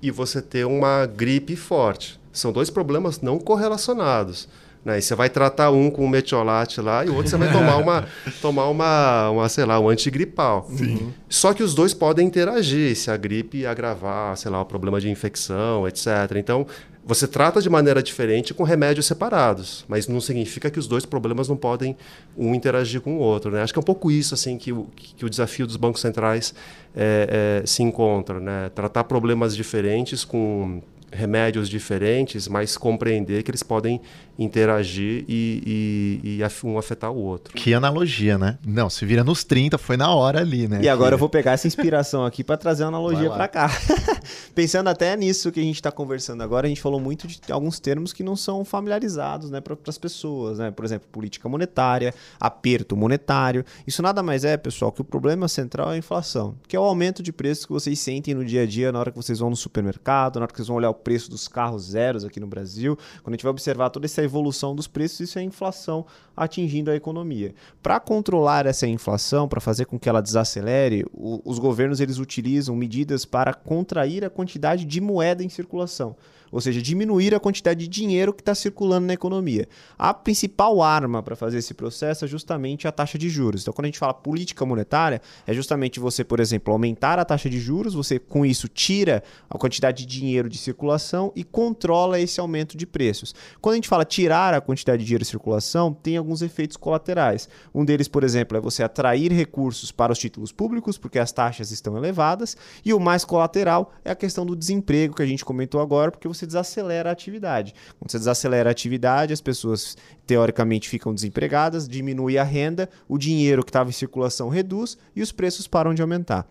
e você ter uma gripe forte. São dois problemas não correlacionados. Né? E você vai tratar um com um metiolate lá e o outro você vai tomar uma, [laughs] tomar uma, uma, sei lá, um antigripal. Sim. Só que os dois podem interagir se a gripe agravar, sei lá, o problema de infecção, etc. Então, você trata de maneira diferente com remédios separados, mas não significa que os dois problemas não podem um interagir com o outro. Né? Acho que é um pouco isso assim que o, que o desafio dos bancos centrais é, é, se encontra. Né? Tratar problemas diferentes com remédios diferentes, mas compreender que eles podem interagir e, e, e, um afetar o outro. Que analogia, né? Não, se vira nos 30, foi na hora ali, né? E agora que... eu vou pegar essa inspiração aqui para trazer uma analogia para cá. [laughs] Pensando até nisso que a gente está conversando agora, a gente falou muito de alguns termos que não são familiarizados né, para as pessoas, né? Por exemplo, política monetária, aperto monetário. Isso nada mais é, pessoal, que o problema central é a inflação, que é o aumento de preços que vocês sentem no dia a dia, na hora que vocês vão no supermercado, na hora que vocês vão olhar o preço dos carros zeros aqui no Brasil, quando a gente vai observar toda essa evolução dos preços, isso é inflação atingindo a economia. Para controlar essa inflação, para fazer com que ela desacelere, o, os governos eles utilizam medidas para contrair a quantidade de moeda em circulação ou seja, diminuir a quantidade de dinheiro que está circulando na economia. A principal arma para fazer esse processo é justamente a taxa de juros. Então, quando a gente fala política monetária, é justamente você, por exemplo, aumentar a taxa de juros, você com isso tira a quantidade de dinheiro de circulação e controla esse aumento de preços. Quando a gente fala tirar a quantidade de dinheiro de circulação, tem alguns efeitos colaterais. Um deles, por exemplo, é você atrair recursos para os títulos públicos, porque as taxas estão elevadas, e o mais colateral é a questão do desemprego que a gente comentou agora, porque você você desacelera a atividade. Quando você desacelera a atividade, as pessoas teoricamente ficam desempregadas, diminui a renda, o dinheiro que estava em circulação reduz e os preços param de aumentar.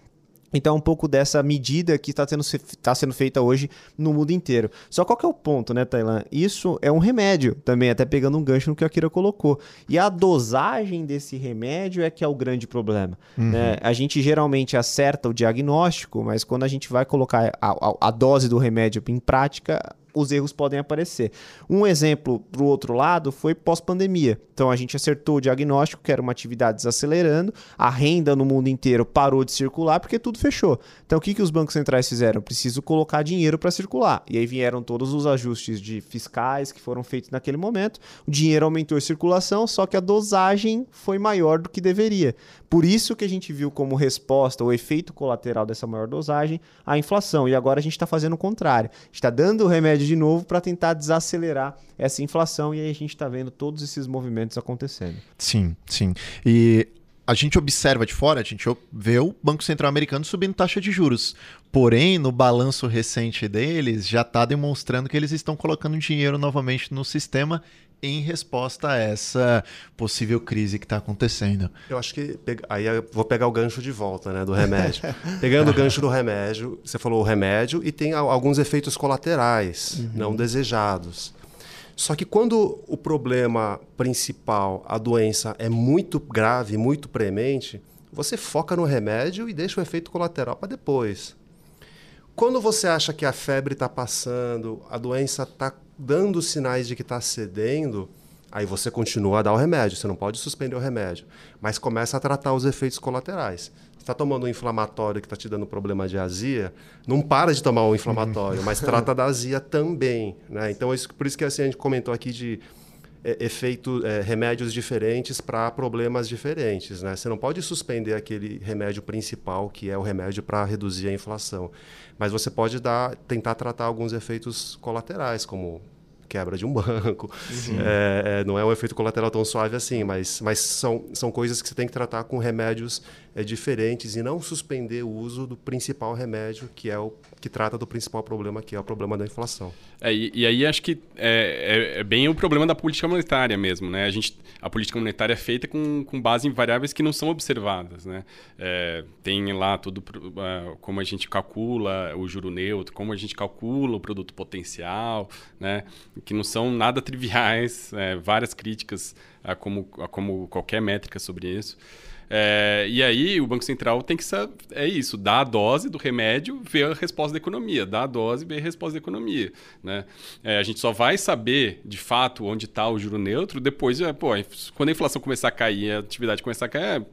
Então, um pouco dessa medida que está tá sendo feita hoje no mundo inteiro. Só qual que é o ponto, né, Tailan? Isso é um remédio também, até pegando um gancho no que a Kira colocou. E a dosagem desse remédio é que é o grande problema. Uhum. Né? A gente geralmente acerta o diagnóstico, mas quando a gente vai colocar a, a, a dose do remédio em prática, os erros podem aparecer. Um exemplo para o outro lado foi pós-pandemia. Então a gente acertou o diagnóstico que era uma atividade desacelerando, a renda no mundo inteiro parou de circular porque tudo fechou. Então o que, que os bancos centrais fizeram? Preciso colocar dinheiro para circular. E aí vieram todos os ajustes de fiscais que foram feitos naquele momento. O dinheiro aumentou a circulação, só que a dosagem foi maior do que deveria. Por isso que a gente viu como resposta, o efeito colateral dessa maior dosagem, a inflação. E agora a gente está fazendo o contrário. Está dando o remédio de novo para tentar desacelerar essa inflação e aí a gente está vendo todos esses movimentos acontecendo. Sim, sim. E a gente observa de fora, a gente vê o Banco Central Americano subindo taxa de juros. Porém, no balanço recente deles, já está demonstrando que eles estão colocando dinheiro novamente no sistema em resposta a essa possível crise que está acontecendo. Eu acho que aí vou pegar o gancho de volta, né, do remédio. [laughs] Pegando o gancho do remédio, você falou o remédio e tem alguns efeitos colaterais uhum. não desejados. Só que quando o problema principal, a doença é muito grave, muito premente, você foca no remédio e deixa o efeito colateral para depois. Quando você acha que a febre está passando, a doença está dando sinais de que está cedendo, aí você continua a dar o remédio. Você não pode suspender o remédio, mas começa a tratar os efeitos colaterais. Você está tomando um inflamatório que está te dando problema de azia, não para de tomar o um inflamatório, mas trata da azia também. Né? Então, por isso que assim, a gente comentou aqui de é, efeito, é, remédios diferentes para problemas diferentes. Né? Você não pode suspender aquele remédio principal, que é o remédio para reduzir a inflação. Mas você pode dar, tentar tratar alguns efeitos colaterais, como quebra de um [laughs] banco. Uhum. É, é, não é um efeito colateral tão suave assim, mas, mas são, são coisas que você tem que tratar com remédios é, diferentes e não suspender o uso do principal remédio, que é o que trata do principal problema, que é o problema da inflação. É, e, e, aí acho que é, é, é, bem o problema da política monetária mesmo, né? A, gente, a política monetária é feita com, com base em variáveis que não são observadas, né? É, tem lá tudo como a gente calcula o juro neutro, como a gente calcula o produto potencial, né? Que não são nada triviais, [laughs] é, várias críticas a como, a como qualquer métrica sobre isso. É, e aí o Banco Central tem que saber, é isso, dar a dose do remédio, ver a resposta da economia, dar a dose, ver a resposta da economia. Né? É, a gente só vai saber de fato onde está o juro neutro depois, é, pô, quando a inflação começar a cair, a atividade começar a cair, é,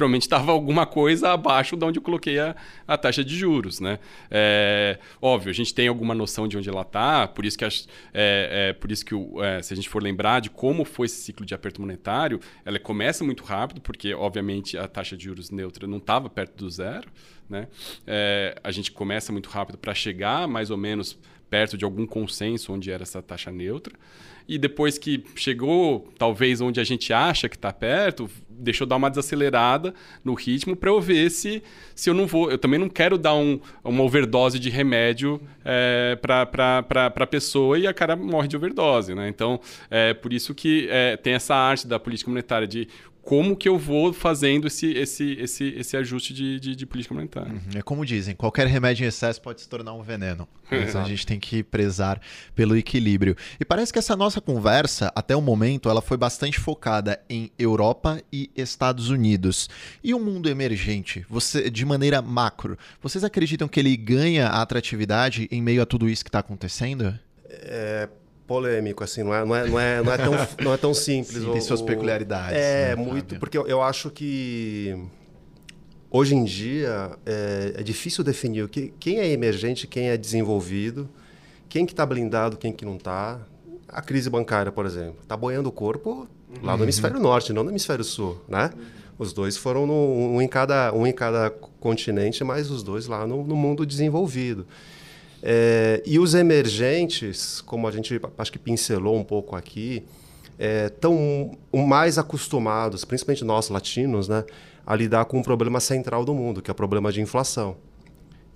provavelmente estava alguma coisa abaixo de onde eu coloquei a, a taxa de juros, né? É, óbvio, a gente tem alguma noção de onde ela está, por isso que, é, é, por isso que o, é, se a gente for lembrar de como foi esse ciclo de aperto monetário, ela começa muito rápido, porque obviamente a taxa de juros neutra não estava perto do zero, né? É, a gente começa muito rápido para chegar mais ou menos perto de algum consenso onde era essa taxa neutra. E depois que chegou, talvez onde a gente acha que está perto, deixa eu dar uma desacelerada no ritmo para eu ver se, se eu não vou. Eu também não quero dar um, uma overdose de remédio é, para a pessoa e a cara morre de overdose. Né? Então, é por isso que é, tem essa arte da política monetária de como que eu vou fazendo esse, esse, esse, esse ajuste de, de, de política monetária. Uhum. É como dizem, qualquer remédio em excesso pode se tornar um veneno. Então a gente tem que prezar pelo equilíbrio. E parece que essa nossa conversa, até o momento, ela foi bastante focada em Europa e Estados Unidos. E o mundo emergente, você de maneira macro, vocês acreditam que ele ganha a atratividade em meio a tudo isso que está acontecendo? É, polêmico, assim, não é, não é, não é, não é, tão, [laughs] não é tão simples. Sim, tem suas peculiaridades. É, né, muito, porque eu, eu, acho que hoje em dia é, é difícil definir o que, quem é emergente, quem é desenvolvido, quem que está blindado, quem que não está. A crise bancária, por exemplo, está boiando o corpo lá no uhum. hemisfério norte, não no hemisfério sul, né? Os dois foram no, um, em cada, um em cada continente, mas os dois lá no, no mundo desenvolvido. É, e os emergentes, como a gente acho que pincelou um pouco aqui, estão é, mais acostumados, principalmente nós latinos, né, a lidar com um problema central do mundo, que é o problema de inflação.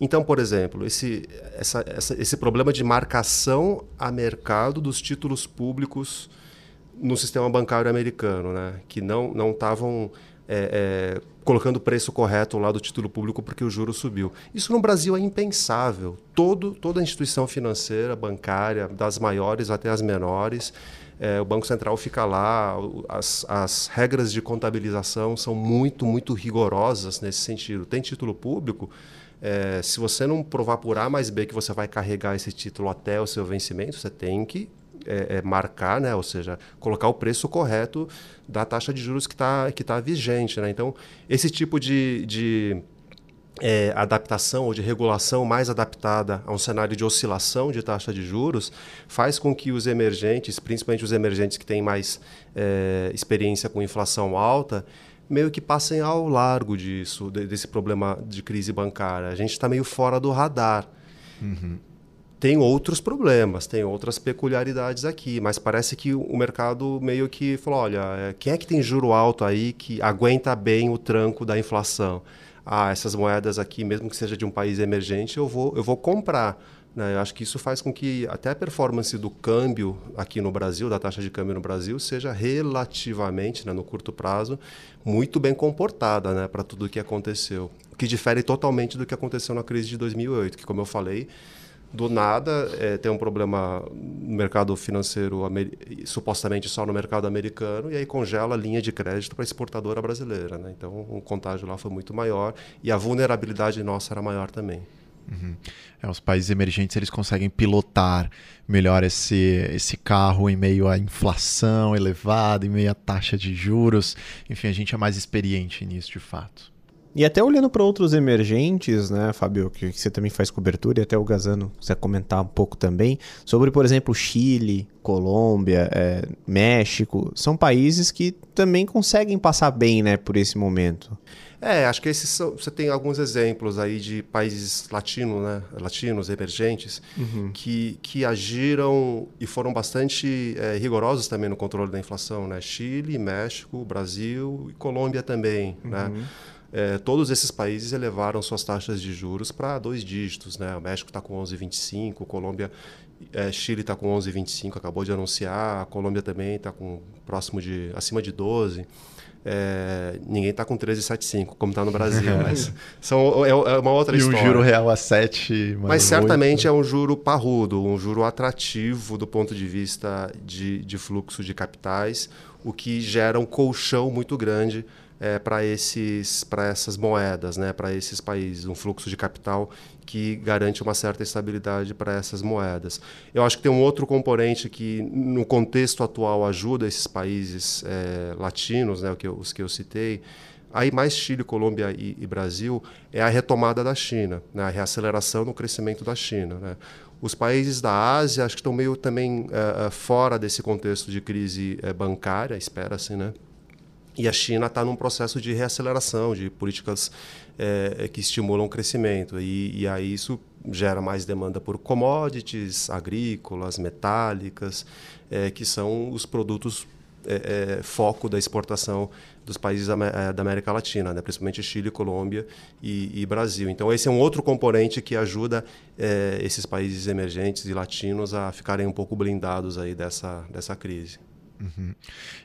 Então, por exemplo, esse, essa, essa, esse problema de marcação a mercado dos títulos públicos no sistema bancário americano, né, que não estavam é, é, colocando o preço correto lá do título público porque o juro subiu. Isso no Brasil é impensável. Todo, toda instituição financeira, bancária, das maiores até as menores, é, o Banco Central fica lá, as, as regras de contabilização são muito, muito rigorosas nesse sentido. Tem título público, é, se você não provar por A mais B que você vai carregar esse título até o seu vencimento, você tem que é, é, marcar, né? ou seja, colocar o preço correto da taxa de juros que está que tá vigente. Né? Então, esse tipo de, de é, adaptação ou de regulação mais adaptada a um cenário de oscilação de taxa de juros faz com que os emergentes, principalmente os emergentes que têm mais é, experiência com inflação alta, meio que passem ao largo disso, desse problema de crise bancária. A gente está meio fora do radar. Uhum tem outros problemas, tem outras peculiaridades aqui, mas parece que o mercado meio que falou: olha, é, quem é que tem juro alto aí que aguenta bem o tranco da inflação? Ah, essas moedas aqui, mesmo que seja de um país emergente, eu vou, eu vou comprar. Né? Eu acho que isso faz com que até a performance do câmbio aqui no Brasil, da taxa de câmbio no Brasil, seja relativamente, né, no curto prazo, muito bem comportada né, para tudo o que aconteceu. O que difere totalmente do que aconteceu na crise de 2008, que, como eu falei, do nada é, tem um problema no mercado financeiro supostamente só no mercado americano e aí congela a linha de crédito para a exportadora brasileira né? então o contágio lá foi muito maior e a vulnerabilidade nossa era maior também uhum. é, os países emergentes eles conseguem pilotar melhor esse, esse carro em meio à inflação elevada em meio à taxa de juros enfim a gente é mais experiente nisso de fato e até olhando para outros emergentes, né, Fábio, que, que, você também faz cobertura, e até o Gazano quiser comentar um pouco também, sobre, por exemplo, Chile, Colômbia, é, México, são países que também conseguem passar bem né, por esse momento. É, acho que esses são, você tem alguns exemplos aí de países latinos, né, latinos, emergentes, uhum. que, que agiram e foram bastante é, rigorosos também no controle da inflação, né? Chile, México, Brasil e Colômbia também, né? uhum. né? É, todos esses países elevaram suas taxas de juros para dois dígitos. Né? O México está com 11,25, Colômbia, é, Chile está com 11,25, acabou de anunciar, a Colômbia também está com próximo de acima de 12. É, ninguém está com 13,75, como está no Brasil, [laughs] mas são, é, é, uma outra e história. E um juro real a 7. Mas certamente 8. é um juro parrudo, um juro atrativo do ponto de vista de, de fluxo de capitais, o que gera um colchão muito grande é, para esses para essas moedas, né, para esses países, um fluxo de capital que garante uma certa estabilidade para essas moedas. Eu acho que tem um outro componente que no contexto atual ajuda esses países é, latinos, né, os que eu citei, aí mais Chile, Colômbia e, e, Brasil, é a retomada da China, né, a reaceleração no crescimento da China. Né. Os países da Ásia acho que estão meio também é fora desse contexto de crise é, bancária, espera-se, né? E a China está num processo de reaceleração, de políticas é, que estimulam o crescimento. E, e, aí isso gera mais demanda por commodities agrícolas, metálicas, é, que são os produtos é, foco da exportação dos países da América Latina, né? principalmente Chile, Colômbia e, e, Brasil. Então, esse é um outro componente que ajuda esses países emergentes e latinos a ficarem um pouco blindados aí dessa, dessa crise. Uhum.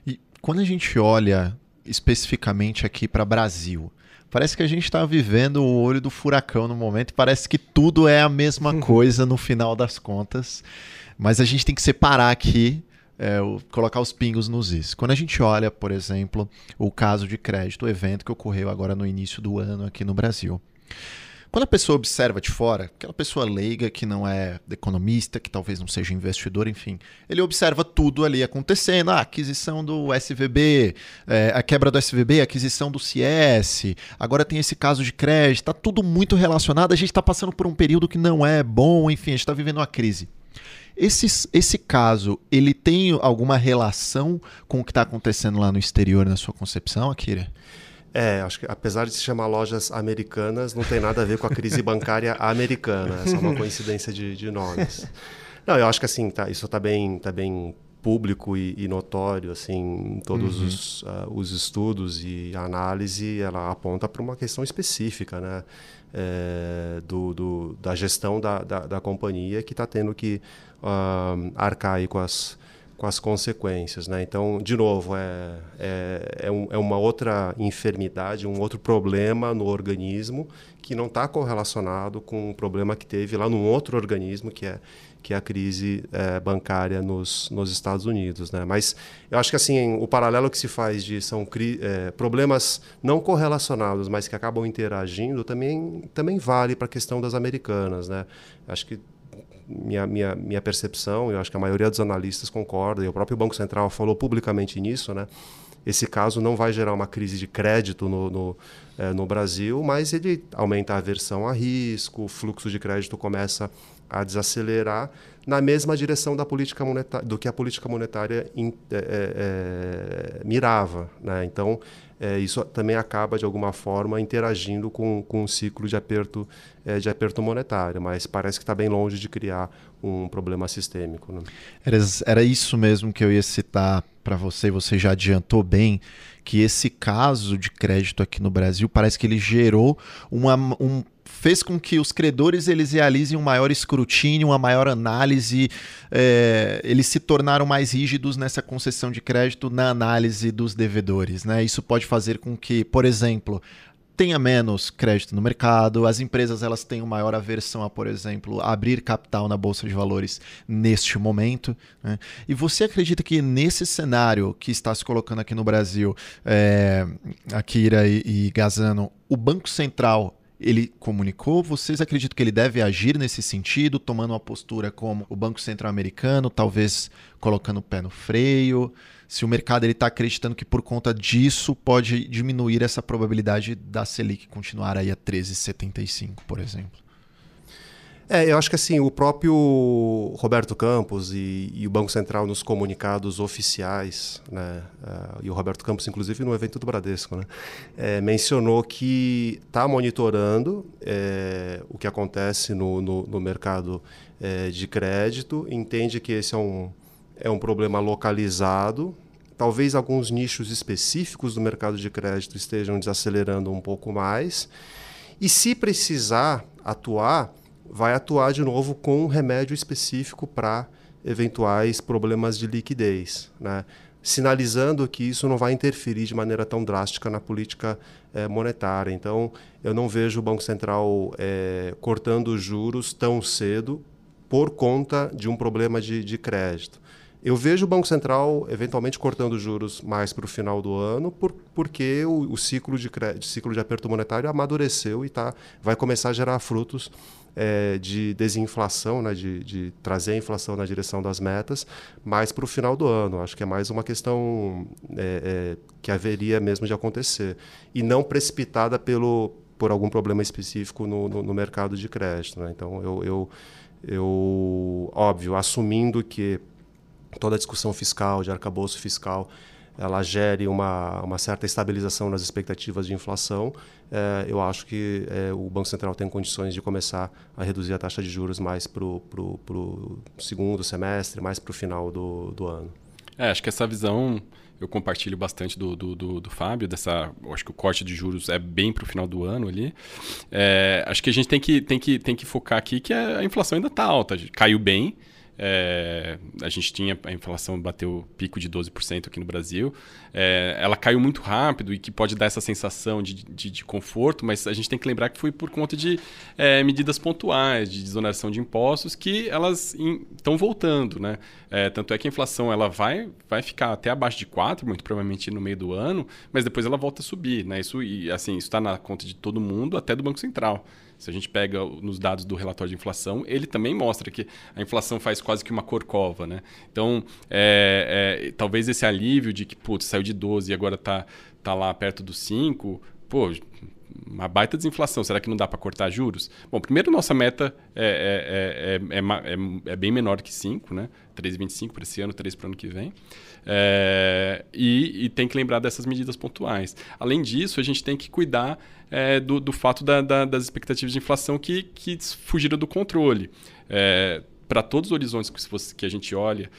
E quando a gente olha especificamente aqui para Brasil, parece que a gente está vivendo o olho do furacão no momento e parece que tudo é a mesma coisa no final das contas. Mas a gente tem que separar aqui é, o, colocar os pingos nos is. Quando a gente olha, por exemplo, o caso de crédito, o evento que ocorreu agora no início do ano aqui no Brasil. Quando a pessoa observa de fora, aquela pessoa leiga que não é economista, que talvez não seja investidor, enfim, ele observa tudo ali acontecendo, a aquisição do SVB, é, a quebra do SVB, a aquisição do CS, agora tem esse caso de crédito, está tudo muito relacionado, a gente está passando por um período que não é bom, enfim, a gente está vivendo uma crise. Esse, esse caso, ele tem alguma relação com o que está acontecendo lá no exterior, na sua concepção, Akira? É, acho que apesar de se chamar lojas americanas, não tem nada a ver com a crise bancária [laughs] americana. É só uma coincidência de, de nomes. Não, eu acho que assim, tá, isso está bem, tá bem público e, e, notório, assim, todos uhum. os, uh, os estudos e análise, ela aponta para uma questão específica, né? É, do, do, da gestão da, da, da companhia que está tendo que uh, arcar com as, com as consequências. Né? Então, de novo, é, é, é, um, é, uma outra enfermidade, um outro problema no organismo que não está correlacionado com o problema que teve lá num outro organismo, que é, que é a crise é, bancária nos, nos Estados Unidos. Né? Mas eu acho que assim o paralelo que se faz de são é, problemas não correlacionados, mas que acabam interagindo, também, também vale para a questão das americanas. Né? Acho que minha, minha, minha percepção, eu acho que a maioria dos analistas concorda, e o próprio Banco Central falou publicamente nisso, né? Esse caso não vai gerar uma crise de crédito no, no, é, no Brasil, mas ele aumenta a aversão a risco, o fluxo de crédito começa a desacelerar na mesma direção da política monetária, do que a política monetária in, é, é, mirava. Né? Então, é, isso também acaba, de alguma forma, interagindo com, com um ciclo de aperto, é, de aperto monetário, mas parece que está bem longe de criar um problema sistêmico. Né? Era, era isso mesmo que eu ia citar para você, você já adiantou bem que esse caso de crédito aqui no Brasil parece que ele gerou uma, um fez com que os credores eles realizem um maior escrutínio, uma maior análise, é, eles se tornaram mais rígidos nessa concessão de crédito na análise dos devedores. Né? Isso pode fazer com que, por exemplo, tenha menos crédito no mercado, as empresas elas tenham maior aversão a, por exemplo, abrir capital na bolsa de valores neste momento. Né? E você acredita que nesse cenário que está se colocando aqui no Brasil, é, Akira e, e Gazano, o Banco Central ele comunicou? Vocês acreditam que ele deve agir nesse sentido, tomando uma postura como o Banco Central Americano, talvez colocando o pé no freio? Se o mercado está acreditando que por conta disso pode diminuir essa probabilidade da Selic continuar aí a 13,75, por exemplo? É, eu acho que assim, o próprio Roberto Campos e, e o Banco Central nos comunicados oficiais, né, uh, e o Roberto Campos, inclusive, no evento do Bradesco, né, é, mencionou que está monitorando é, o que acontece no, no, no mercado é, de crédito, entende que esse é um, é um problema localizado, talvez alguns nichos específicos do mercado de crédito estejam desacelerando um pouco mais, e se precisar atuar, vai atuar de novo com um remédio específico para eventuais problemas de liquidez, né? sinalizando que isso não vai interferir de maneira tão drástica na política eh, monetária. Então, eu não vejo o Banco Central eh, cortando juros tão cedo por conta de um problema de, de crédito. Eu vejo o Banco Central eventualmente cortando juros mais para o final do ano, por, porque o, o ciclo, de, de, ciclo de aperto monetário amadureceu e tá, vai começar a gerar frutos é, de desinflação, né, de, de, trazer a inflação na direção das metas, mais para o final do ano. Acho que é mais uma questão é, é, que haveria mesmo de acontecer. E não precipitada pelo, por algum problema específico no, no, no mercado de crédito. Né? Então, eu, eu, eu, óbvio, assumindo que toda a discussão fiscal, de arcabouço fiscal, ela gere uma, uma certa estabilização nas expectativas de inflação, é, eu acho que é, o Banco Central tem condições de começar a reduzir a taxa de juros mais para o segundo semestre, mais para o final do, do ano. É, acho que essa visão eu compartilho bastante do, do, do, do Fábio, dessa. acho que o corte de juros é bem para o final do ano ali. É, acho que a gente tem que, tem, que, tem que focar aqui que a inflação ainda está alta. Caiu bem, é, a gente tinha, a inflação bateu pico de 12% aqui no Brasil. É, ela caiu muito rápido e que pode dar essa sensação de, de, de conforto, mas a gente tem que lembrar que foi por conta de é, medidas pontuais, de desoneração de impostos, que elas estão voltando. Né? É, tanto é que a inflação ela vai, vai ficar até abaixo de 4%, muito provavelmente no meio do ano, mas depois ela volta a subir. Né? Isso assim, está na conta de todo mundo, até do Banco Central. Se a gente pega nos dados do relatório de inflação, ele também mostra que a inflação faz quase que uma corcova. Né? Então, é, é, talvez esse alívio de que putz, saiu de 12 e agora está tá lá perto dos 5, pô, uma baita desinflação. Será que não dá para cortar juros? Bom, primeiro, nossa meta é, é, é, é, bem menor que 5, né? 3,25 para esse ano, 3 para o ano que vem. E, e, tem que lembrar dessas medidas pontuais. Além disso, a gente tem que cuidar do, do, fato da, da, das expectativas de inflação que, que fugiram do controle. para todos os horizontes que, que a gente olha,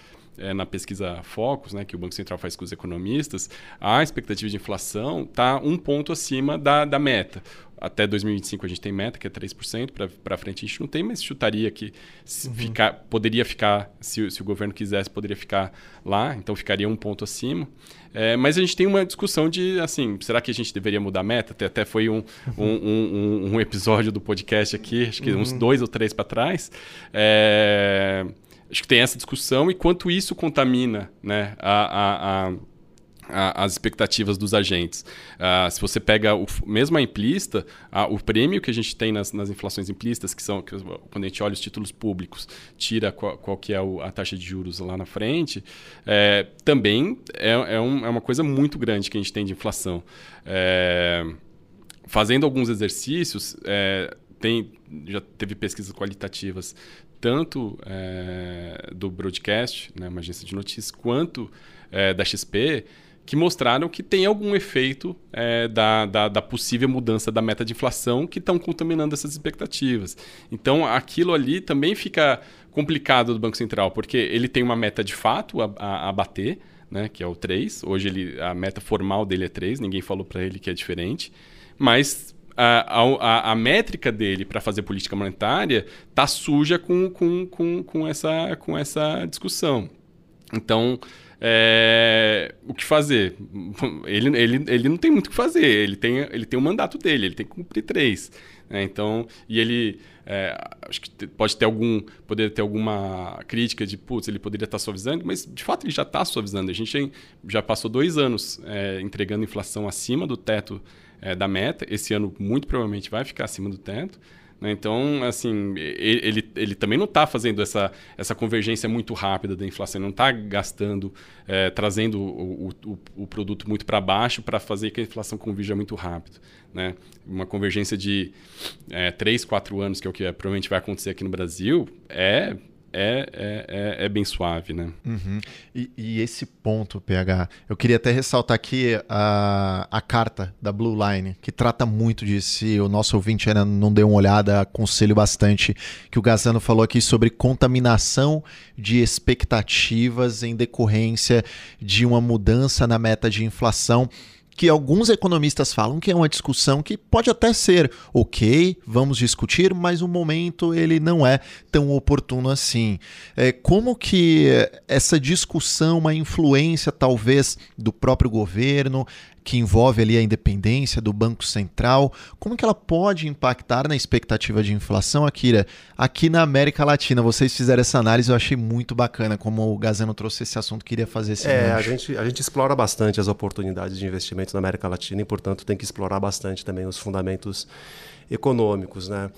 é, na pesquisa Focus, né, que o Banco Central faz com os economistas, a expectativa de inflação está um ponto acima da, da meta. Até 2025 a gente tem meta, que é 3%, para frente a gente não tem, mas chutaria que uhum. ficar, poderia ficar, se, se o governo quisesse, poderia ficar lá, então ficaria um ponto acima. É, mas a gente tem uma discussão de, assim, será que a gente deveria mudar a meta? Até, até foi um, um, um, um, episódio do podcast aqui, acho que uhum. uns dois ou três para trás. É acho que tem essa discussão e quanto isso contamina né, a, a, a as expectativas dos agentes. Uh, se você pega o, mesmo a implista, uh, o prêmio que a gente tem nas, nas inflações implistas, que são que, quando a gente olha os títulos públicos, tira qual, qual que é o, a taxa de juros lá na frente, é, também é, é, um, é, uma coisa muito grande que a gente tem de inflação. É, fazendo alguns exercícios, é, tem, já teve pesquisas qualitativas tanto é, do broadcast, né, uma agência de notícias, quanto é, da XP, que mostraram que tem algum efeito é, da, da, da, possível mudança da meta de inflação que estão contaminando essas expectativas. Então, aquilo ali também fica complicado do Banco Central, porque ele tem uma meta de fato a, a, a bater, né, que é o 3. Hoje ele, a meta formal dele é 3, ninguém falou para ele que é diferente. Mas a, a, a métrica dele para fazer política monetária está suja com, com, com, com, essa, com essa discussão. Então, é, o que fazer? [laughs] Ele, ele, ele não tem muito o que fazer, ele tem, ele tem o mandato dele, ele tem que cumprir três. Né? Então, e ele. É, acho que pode ter algum. Poderia ter alguma crítica de, putz, ele poderia estar suavizando, mas de fato ele já está suavizando. A gente já passou dois anos é, entregando inflação acima do teto é, da meta. Esse ano, muito provavelmente, vai ficar acima do teto. Né? Então, assim, ele, ele também não está fazendo essa, essa convergência muito rápida da inflação, não está gastando, é, trazendo o, o, o, produto muito para baixo para fazer que a inflação convirja muito rápido. Né? Uma convergência de é, 3, 4 anos, que é o que provavelmente vai acontecer aqui no Brasil, é é, é, é, é, bem suave, né? Uhum. E, e, esse ponto, PH, eu queria até ressaltar aqui a, a carta da Blue Line, que trata muito disso. Se o nosso ouvinte ainda não deu uma olhada, aconselho bastante, que o Gazano falou aqui sobre contaminação de expectativas em decorrência de uma mudança na meta de inflação que alguns economistas falam que é uma discussão que pode até ser ok, vamos discutir, mas o momento ele não é tão oportuno assim. É, como que essa discussão, uma influência talvez do próprio governo, que envolve ali a independência do Banco Central, como que ela pode impactar na expectativa de inflação, Akira? Aqui na América Latina, vocês fizeram essa análise, eu achei muito bacana como o Gazano trouxe esse assunto, queria fazer esse É, a gente, a gente explora bastante as oportunidades de investimento na América Latina e, portanto, tem que explorar bastante também os fundamentos econômicos, né?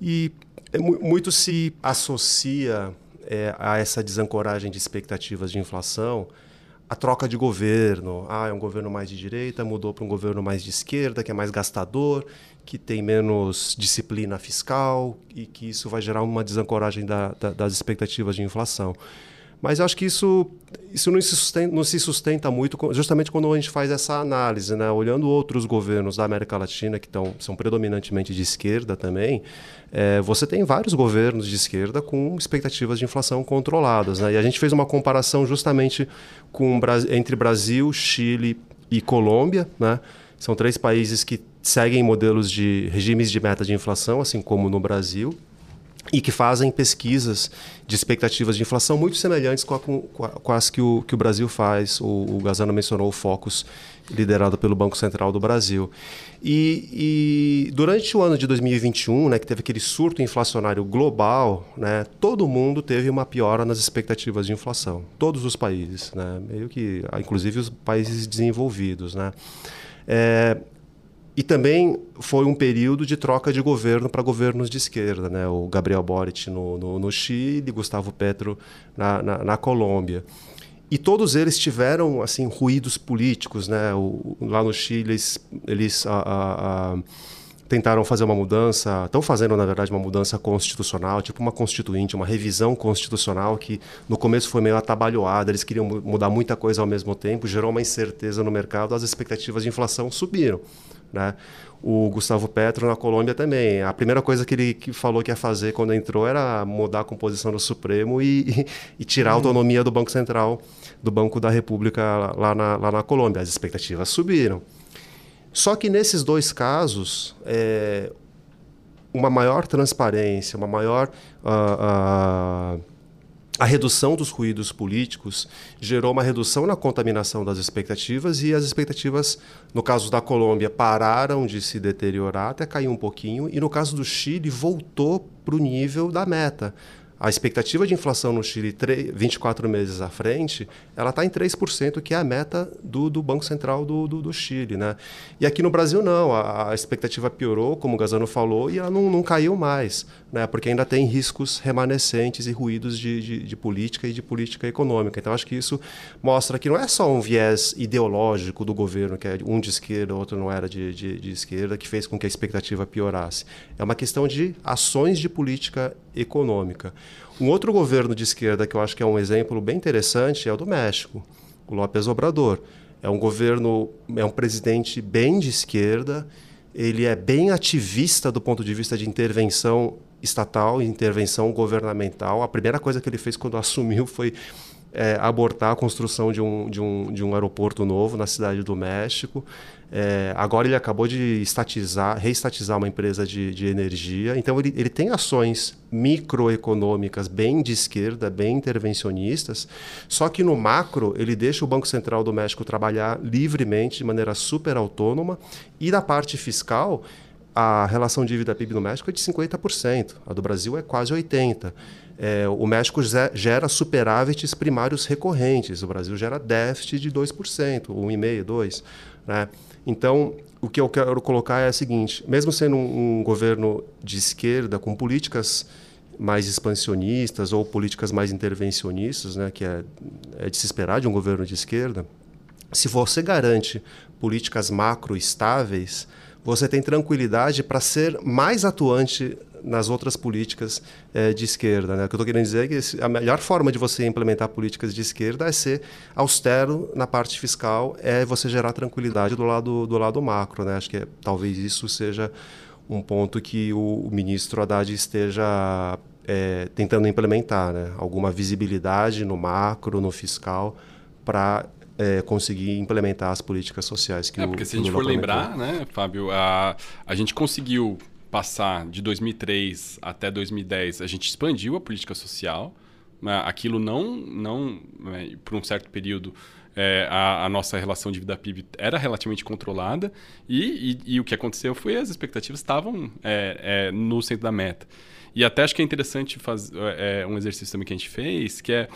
E é muito se associa é, a essa desancoragem de expectativas de inflação a troca de governo. Ah, é um governo mais de direita, mudou para um governo mais de esquerda, que é mais gastador, que tem menos disciplina fiscal e que isso vai gerar uma desancoragem da, da, das expectativas de inflação. Mas eu acho que isso, isso não, se sustenta, não se sustenta muito justamente quando a gente faz essa análise, né? olhando outros governos da América Latina que tão, são predominantemente de esquerda também, é, você tem vários governos de esquerda com expectativas de inflação controladas. Né? E a gente fez uma comparação justamente com, entre Brasil, Chile e Colômbia. Né? São três países que seguem modelos de regimes de meta de inflação, assim como no Brasil e que fazem pesquisas de expectativas de inflação muito semelhantes com, a, com, as que o, que o Brasil faz. O, o Gazano mencionou o Focus, liderado pelo Banco Central do Brasil. E, e, durante o ano de 2021, né, que teve aquele surto inflacionário global, né, todo mundo teve uma piora nas expectativas de inflação. Todos os países, né, meio que, inclusive os países desenvolvidos. Né. É, e também foi um período de troca de governo para governos de esquerda, né? o Gabriel Boric no, no, no Chile, Gustavo Petro na, na, na, Colômbia. E todos eles tiveram assim ruídos políticos. Né? O, lá no Chile, eles, eles a, a, a, tentaram fazer uma mudança, estão fazendo, na verdade, uma mudança constitucional, tipo uma constituinte, uma revisão constitucional que no começo foi meio atabalhoada, eles queriam mudar muita coisa ao mesmo tempo, gerou uma incerteza no mercado, as expectativas de inflação subiram. Né? O Gustavo Petro na Colômbia também. A primeira coisa que ele que falou que ia fazer quando entrou era mudar a composição do Supremo e, [laughs] e, e tirar a uhum. autonomia do Banco Central, do Banco da República lá na, lá na Colômbia. As expectativas subiram. Só que nesses dois casos, é, uma maior transparência, uma maior. Uh, uh, a redução dos ruídos políticos gerou uma redução na contaminação das expectativas e as expectativas, no caso da Colômbia, pararam de se deteriorar até cair um pouquinho e no caso do Chile voltou para o nível da meta. A expectativa de inflação no Chile 3, 24 meses à frente, ela está em 3%, que é a meta do, do Banco Central do, do, do, Chile. Né? E aqui no Brasil não, a, a expectativa piorou, como o Gazano falou, e ela não, não caiu mais, né? porque ainda tem riscos remanescentes e ruídos de, de, de política e de política econômica. Então acho que isso mostra que não é só um viés ideológico do governo, que é um de esquerda, outro não era de, de, de esquerda, que fez com que a expectativa piorasse. É uma questão de ações de política econômica. Um outro governo de esquerda que eu acho que é um exemplo bem interessante é o do México, o López Obrador. É um governo, é um presidente bem de esquerda, ele é bem ativista do ponto de vista de intervenção estatal e intervenção governamental. A primeira coisa que ele fez quando [laughs] assumiu foi é, abortar a construção de um, de, um, de um aeroporto novo na cidade do México. É, agora ele acabou de estatizar, reestatizar uma empresa de, de energia. Então ele, ele tem ações microeconômicas bem de esquerda, bem intervencionistas. Só que no macro ele deixa o Banco Central do México trabalhar livremente, de maneira super autônoma. E da parte fiscal, a relação dívida PIB no México é de 50%, a do Brasil é quase 80%. É, o México gera superávites primários recorrentes, o Brasil gera déficit de 2%, 1,5%, 2%. Né? Então, o que eu quero colocar é o seguinte: mesmo sendo um, um governo de esquerda, com políticas mais expansionistas ou políticas mais intervencionistas, né, que é, é de se esperar de um governo de esquerda, se você garante políticas macro estáveis, você tem tranquilidade para ser mais atuante nas outras políticas é, de esquerda. Né? O que eu estou querendo dizer é que a melhor forma de você implementar políticas de esquerda é ser austero na parte fiscal, é você gerar tranquilidade do lado, do lado macro. Né? Acho que é, talvez isso seja um ponto que o, o ministro Haddad esteja é, tentando implementar, né? alguma visibilidade no macro, no fiscal, para é, conseguir implementar as políticas sociais que é, o porque se a gente for lembrar, né, Fábio, a, a gente conseguiu passar de 2003 até 2010, a gente expandiu a política social. Né? Aquilo não, não né, por um certo período, é, a, a, nossa relação de vida PIB era relativamente controlada e, e, e, o que aconteceu foi as expectativas estavam é, é, no centro da meta. E até acho que é interessante fazer é, um exercício também que a gente fez, que é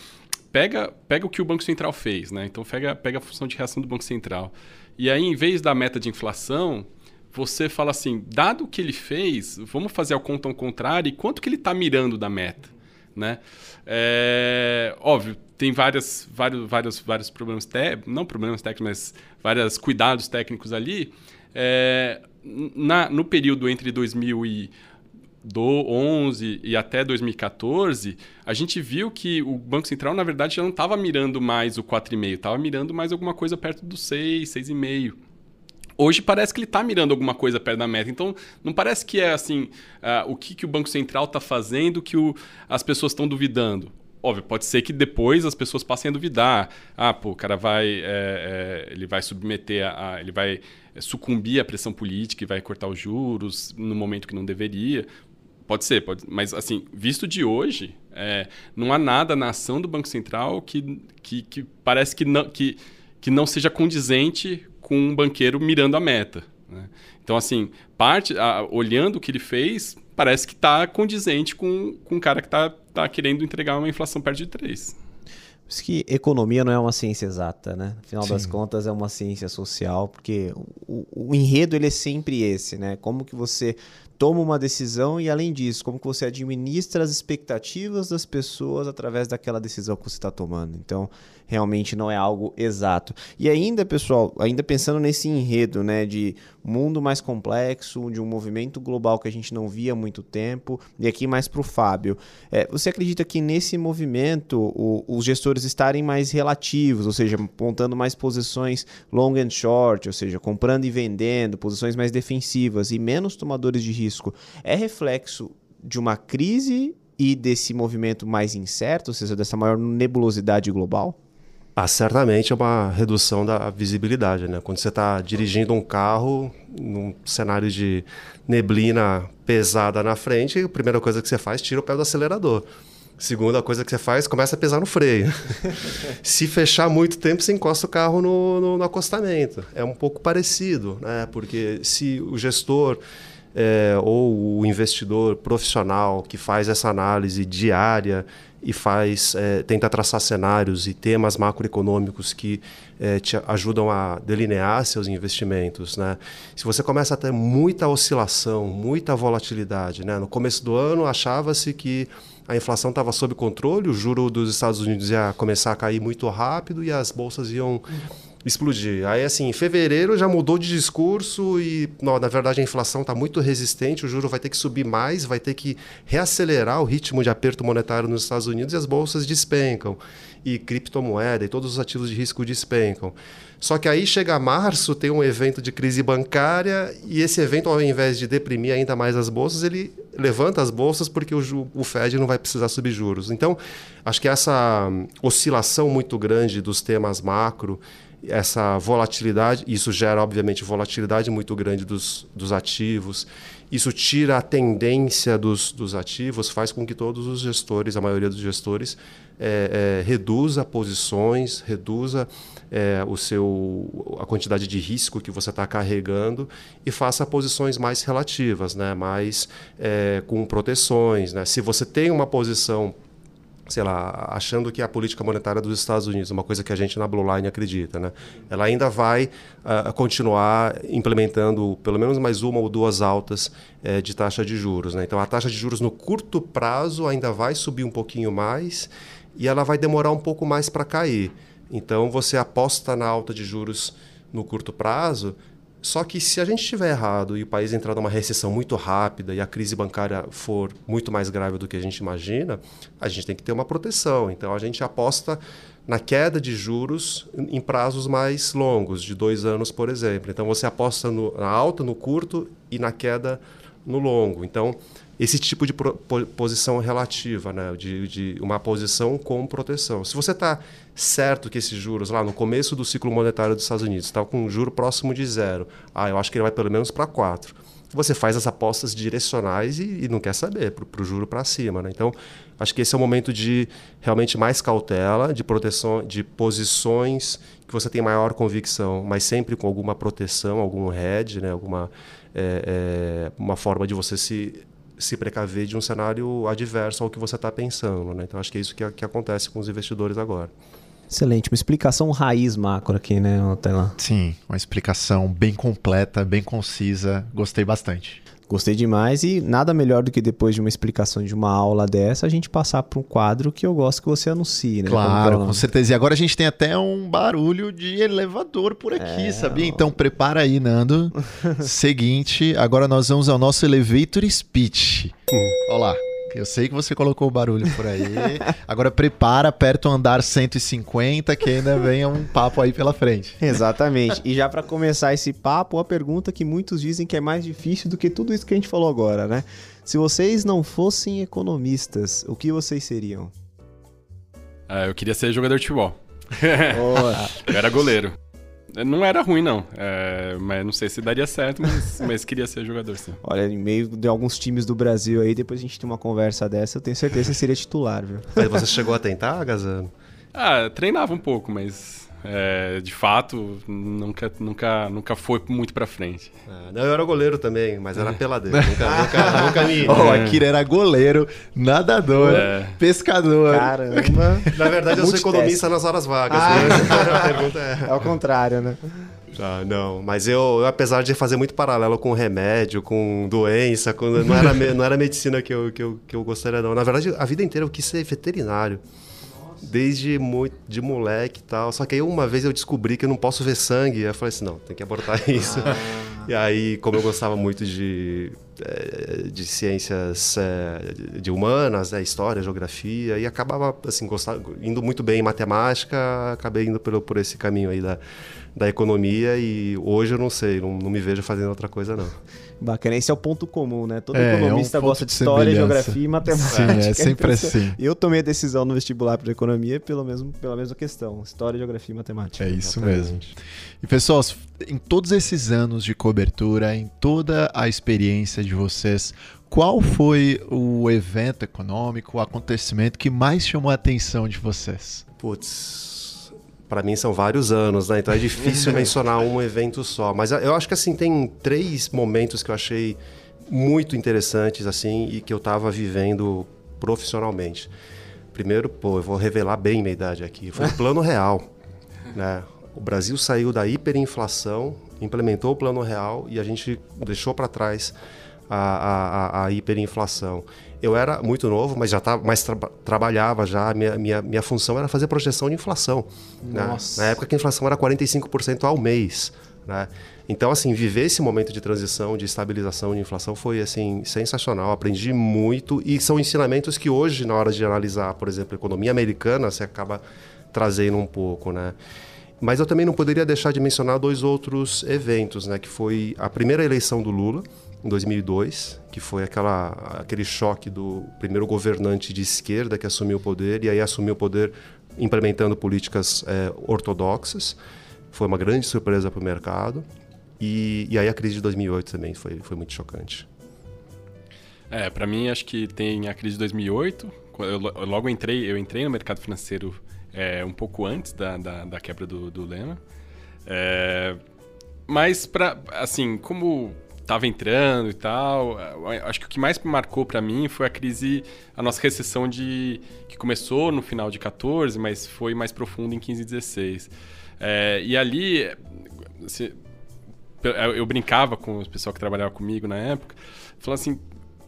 pega, pega o que o Banco Central fez, né? Então pega, pega a função de reação do Banco Central. E aí, em vez da meta de inflação, você fala assim, dado o que ele fez, vamos fazer a conta ao contrário e quanto que ele está mirando da meta, né? É, óbvio, tem várias, vários, vários, vários problemas, não problemas técnicos, mas vários cuidados técnicos ali. É, na, no período entre 2000 e do 11 e até 2014, a gente viu que o Banco Central, na verdade, já não estava mirando mais o 4,5, estava mirando mais alguma coisa perto do 6, 6,5. Hoje parece que ele está mirando alguma coisa perto da meta. Então, não parece que é assim, uh, o que, que o Banco Central está fazendo que o, as pessoas estão duvidando. Óbvio, pode ser que depois as pessoas passem a duvidar. Ah, pô, o cara vai. É, é, ele vai submeter a, a, ele vai sucumbir à pressão política e vai cortar os juros no momento que não deveria. Pode ser, pode, mas assim, visto de hoje, é, não há nada na ação do Banco Central que, que, que parece que não, que, que não seja condizente com um banqueiro mirando a meta. Né? Então, assim, parte, a, olhando o que ele fez, parece que está condizente com, com um cara que está tá querendo entregar uma inflação perto de 3. Por isso que economia não é uma ciência exata, né? Afinal Sim. das contas, é uma ciência social, porque o, o, enredo ele é sempre esse, né? Como que você toma uma decisão e, além disso, como que você administra as expectativas das pessoas através daquela decisão que você está tomando. Então, realmente não é algo exato. E ainda, pessoal, ainda pensando nesse enredo, né, de mundo mais complexo, de um movimento global que a gente não via há muito tempo, e aqui mais para o Fábio, é, você acredita que nesse movimento o, os gestores estarem mais relativos, ou seja, montando mais posições long and short, ou seja, comprando e vendendo, posições mais defensivas e menos tomadores de risco, é reflexo de uma crise e desse movimento mais incerto, ou seja, dessa maior nebulosidade global? Ah, certamente é uma redução da visibilidade, né? Quando você está dirigindo um carro num cenário de neblina pesada na frente, a primeira coisa que você faz, tira o pé do acelerador. Segunda coisa que você faz, começa a pesar no freio. [laughs] Se fechar muito tempo, você encosta o carro no, no, no acostamento. É um pouco parecido, né? Porque se o gestor é, ou o investidor profissional que faz essa análise diária e faz é, tenta traçar cenários e temas macroeconômicos que é, te ajudam a delinear seus investimentos, né? Se você começa a ter muita oscilação, muita volatilidade, né? No começo do ano achava-se que a inflação estava sob controle, o juro dos Estados Unidos ia começar a cair muito rápido e as bolsas iam explodir. Aí, assim, em fevereiro já mudou de discurso e, não, na verdade, a inflação está muito resistente, o juro vai ter que subir mais, vai ter que reacelerar o ritmo de aperto monetário nos Estados Unidos e as bolsas despencam. E criptomoeda e todos os ativos de risco despencam. Só que aí chega março, tem um evento de crise bancária e esse evento, ao invés de deprimir ainda mais as bolsas, ele levanta as bolsas porque o, o Fed não vai precisar subir juros. Então, acho que essa oscilação muito grande dos temas macro essa volatilidade, isso gera, obviamente, volatilidade muito grande dos, dos ativos, isso tira a tendência dos, dos ativos, faz com que todos os gestores, a maioria dos gestores, é, é, reduza posições, reduza é, o seu, a quantidade de risco que você está carregando e faça posições mais relativas, né? mais é, com proteções. Né? Se você tem uma posição sei lá, achando que a política monetária dos Estados Unidos, uma coisa que a gente na Blue Line acredita, né? Ela ainda vai uh, continuar implementando pelo menos mais uma ou duas altas uh, de taxa de juros, né? Então a taxa de juros no curto prazo ainda vai subir um pouquinho mais e ela vai demorar um pouco mais para cair. Então você aposta na alta de juros no curto prazo, só que se a gente estiver errado e o país entrar numa recessão muito rápida e a crise bancária for muito mais grave do que a gente imagina, a gente tem que ter uma proteção. Então a gente aposta na queda de juros em prazos mais longos, de dois anos, por exemplo. Então você aposta no, na alta no curto e na queda no longo. Então esse tipo de posição relativa, né? de, de uma posição com proteção. Se você está certo que esses juros, lá no começo do ciclo monetário dos Estados Unidos, está com um juro próximo de zero, ah, eu acho que ele vai pelo menos para quatro. Você faz as apostas direcionais e, e não quer saber, para o juro para cima. Né? Então, acho que esse é o momento de realmente mais cautela, de proteção, de posições que você tem maior convicção, mas sempre com alguma proteção, algum hedge, né? alguma é, é, uma forma de você se se precaver de um cenário adverso ao que você está pensando. Né? Então, acho que é isso que, que acontece com os investidores agora. Excelente, uma explicação raiz macro aqui, né, Tela? Sim, uma explicação bem completa, bem concisa. Gostei bastante. Gostei demais e nada melhor do que depois de uma explicação de uma aula dessa, a gente passar para um quadro que eu gosto que você anuncie, né? Claro, com certeza. E agora a gente tem até um barulho de elevador por aqui, é... sabia? Então prepara aí, Nando. [laughs] Seguinte, agora nós vamos ao nosso elevator speech. Olha lá. Eu sei que você colocou o barulho por aí. [laughs] Agora prepara, aperta o andar 150, que ainda vem um papo aí pela frente. Exatamente. E já para começar esse papo, a pergunta que muitos dizem que é mais difícil do que tudo isso que a gente falou agora, né? Se vocês não fossem economistas, o que vocês seriam? Ah, eu queria ser jogador de futebol. [laughs] eu era goleiro. Não era ruim, não. É, mas não sei se daria certo, mas, [laughs] mas queria ser jogador, sim. Olha, em meio de alguns times do Brasil aí, depois a gente tem uma conversa dessa, eu tenho certeza que seria titular, viu? Mas você chegou a tentar, Gazano? Ah, treinava um pouco, mas é, de fato, nunca, nunca, nunca foi muito pra frente. Ah, não, eu era goleiro também, mas era peladeiro. [laughs] nunca, nunca, nunca me. Oh, a Akira era goleiro, nadador, é. pescador. Caramba. [laughs] Na verdade, eu sou economista nas horas vagas. Ah. Né? A pergunta é. É ao contrário, né? Ah, não, mas eu, eu, apesar de fazer muito paralelo com remédio, com doença, com, não, era, não era medicina que eu, que, eu, que eu gostaria, não. Na verdade, a vida inteira eu quis ser veterinário desde muito, de moleque e tal. Só que aí uma vez eu descobri que eu não posso ver sangue. Aí eu falei assim, não, tem que abortar [laughs] isso. Ah. E aí, como eu gostava muito de, eh, de ciências eh, de humanas, né, história, geografia, e acabava assim, gostava, indo muito bem em matemática, acabei indo por, por esse caminho aí da, da economia e hoje eu não sei, não, não me vejo fazendo outra coisa não. Bacana, esse é o ponto comum, né? Todo é, economista é um gosta de, de história, geografia e matemática. Sim, é [laughs] sempre assim. Eu tomei a decisão no vestibular para economia pelo mesmo, pela mesma questão, história, geografia e matemática. É isso Exatamente. mesmo. E pessoal, em todos esses anos de cobertura, em toda a experiência de vocês, qual foi o evento econômico, o acontecimento que mais chamou a atenção de vocês? Putz, para mim são vários anos, né? Então é difícil [laughs] mencionar um evento só. Mas eu acho que assim tem três momentos que eu achei muito interessantes assim e que eu estava vivendo profissionalmente. Primeiro, pô, eu vou revelar bem minha idade aqui. Foi o Plano Real, [laughs] né? O Brasil saiu da hiperinflação, implementou o Plano Real e a gente deixou para trás a, a, a hiperinflação eu era muito novo, mas já tava, mas tra trabalhava já. Minha, minha, minha função era fazer projeção de inflação. Né? Na época que a inflação era 45% ao mês. Né? Então, assim, viver esse momento de transição, de estabilização de inflação foi assim sensacional. Aprendi muito e são ensinamentos que hoje, na hora de analisar, por exemplo, a economia americana, você acaba trazendo um pouco, né? Mas eu também não poderia deixar de mencionar dois outros eventos, né? Que foi a primeira eleição do Lula, em 2002, que foi aquela, aquele choque do primeiro governante de esquerda que assumiu o poder e aí assumiu o poder implementando políticas é, ortodoxas. Foi uma grande surpresa para o mercado. E, e aí a crise de 2008 também foi, foi muito chocante. É, para mim acho que tem a crise de 2008. Eu, logo entrei, eu entrei no mercado financeiro é, um pouco antes da, da, da quebra do, do Lema. É, mas para assim, como estava entrando e tal. Acho que o que mais marcou para mim foi a crise, a nossa recessão de que começou no final de 14, mas foi mais profunda em 15 e 16. É, e ali, assim, eu brincava com o pessoal que trabalhava comigo na época, falando assim,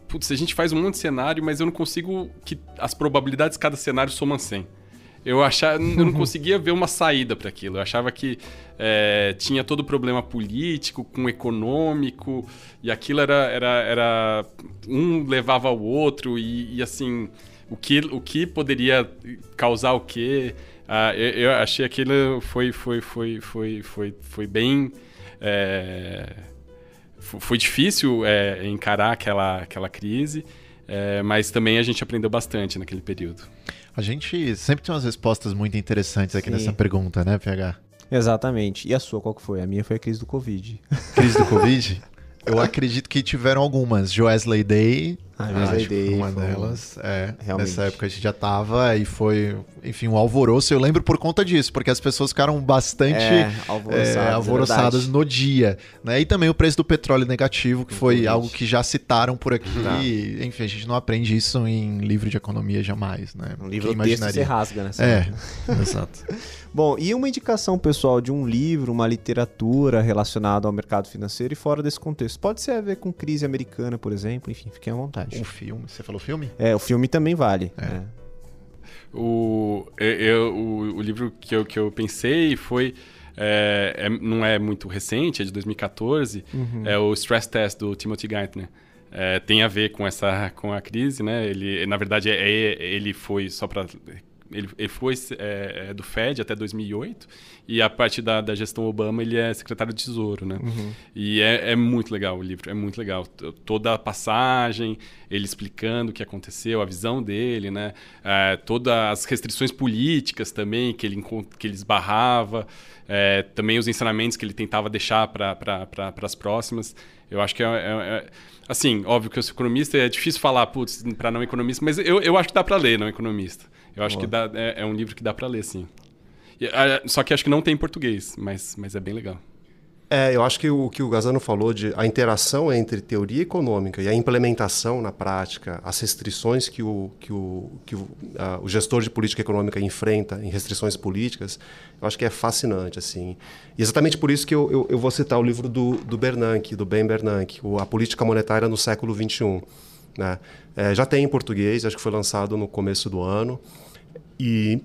putz, a gente faz um monte de cenário, mas eu não consigo que as probabilidades de cada cenário somam 100. Eu, achava, eu não conseguia ver uma saída para aquilo. Eu achava que é, tinha todo o problema político, com econômico, e aquilo era, era, era um levava ao outro, e, e assim, o que, o que poderia causar o quê? Ah, eu, eu, achei aquilo foi, foi, foi, foi, foi, foi bem. É, foi difícil é, encarar aquela, aquela crise, é, mas também a gente aprendeu bastante naquele período. A gente sempre tem umas respostas muito interessantes aqui Sim. nessa pergunta, né, PH? Exatamente. E a sua, qual que foi? A minha foi a crise do Covid. Crise do Covid? [laughs] Eu acredito que tiveram algumas. Joesley Day, ah, Wesley Day, uma delas. É, Realmente. nessa época a gente já tava e foi, enfim, um alvoroço. Eu lembro por conta disso, porque as pessoas ficaram bastante é, alvoroçadas, é, alvoroçadas no dia. Né? E também o preço do petróleo negativo, que foi algo que já citaram por aqui. Tá. enfim, a gente não aprende isso em livro de economia jamais. Né? Um livro texto você rasga, né? É, [laughs] exato. Bom, e uma indicação, pessoal, de um livro, uma literatura relacionada ao mercado financeiro e fora desse contexto? Pode ser a ver com crise americana, por exemplo, enfim, fiquem à vontade. Um filme, você falou filme? É, o filme também vale. É. É. O, eu, o, o, livro que eu, que eu pensei foi. É, é, não é muito recente, é de 2014. Uhum. É o Stress Test do Timothy Geithner. é, tem a ver com essa com a crise, né? Ele, na verdade, é, é ele foi só para ele, ele foi é, é do Fed até 2008 e a partir da, da, gestão Obama ele é secretário de Tesouro, né? Uhum. E é, é, muito legal o livro, é muito legal. Toda a passagem, ele explicando o que aconteceu, a visão dele, né? É, todas as restrições políticas também que ele, que ele esbarrava, é, também os ensinamentos que ele tentava deixar para pra, as próximas. Eu acho que é, é, é, Assim, óbvio que eu sou economista, é difícil falar, putz, para não economista, mas eu, eu acho que dá para ler, não economista. Eu acho Boa. que dá, é, é, um livro que dá para ler, sim. E, a, só que acho que não tem em português, mas, mas é bem legal. É, eu acho que o que o Gazano falou de a interação entre teoria econômica e a implementação na prática, as restrições que o, que o, que o, a, o gestor de política econômica enfrenta em restrições políticas, eu acho que é fascinante. assim. E exatamente por isso que eu, eu, eu vou citar o livro do, do Bernanke, do Ben Bernanke, o A Política Monetária no Século XXI. Né? É, já tem em português, acho que foi lançado no começo do ano. E,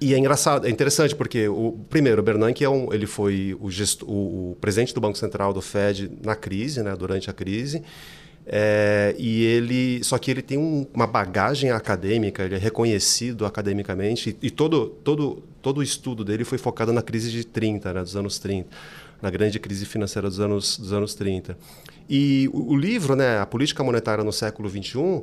e é engraçado, é interessante porque o primeiro, o Bernanke é um, ele foi o, gesto, o, o, presidente do Banco Central do Fed na crise, né, durante a crise. É, e ele, só que ele tem um, uma bagagem acadêmica, ele é reconhecido academicamente e, e, todo, todo, todo o estudo dele foi focado na crise de 30, né, dos anos 30, na grande crise financeira dos anos, dos anos 30. E o, o livro, né, A Política Monetária no Século XXI,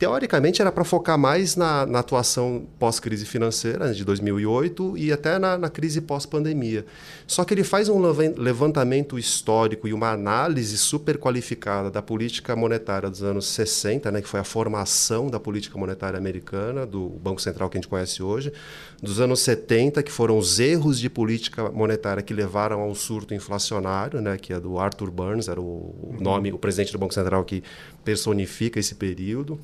teoricamente era para focar mais na, na atuação pós-crise financeira né, de 2008 e até na, na crise pós-pandemia. Só que ele faz um levantamento histórico e uma análise super qualificada da política monetária dos anos 60, né, que foi a formação da política monetária americana, do Banco Central que a gente conhece hoje, dos anos 70, que foram os erros de política monetária que levaram ao surto inflacionário, né, que é do Arthur Burns, era o, o nome, o presidente do Banco Central que personifica esse período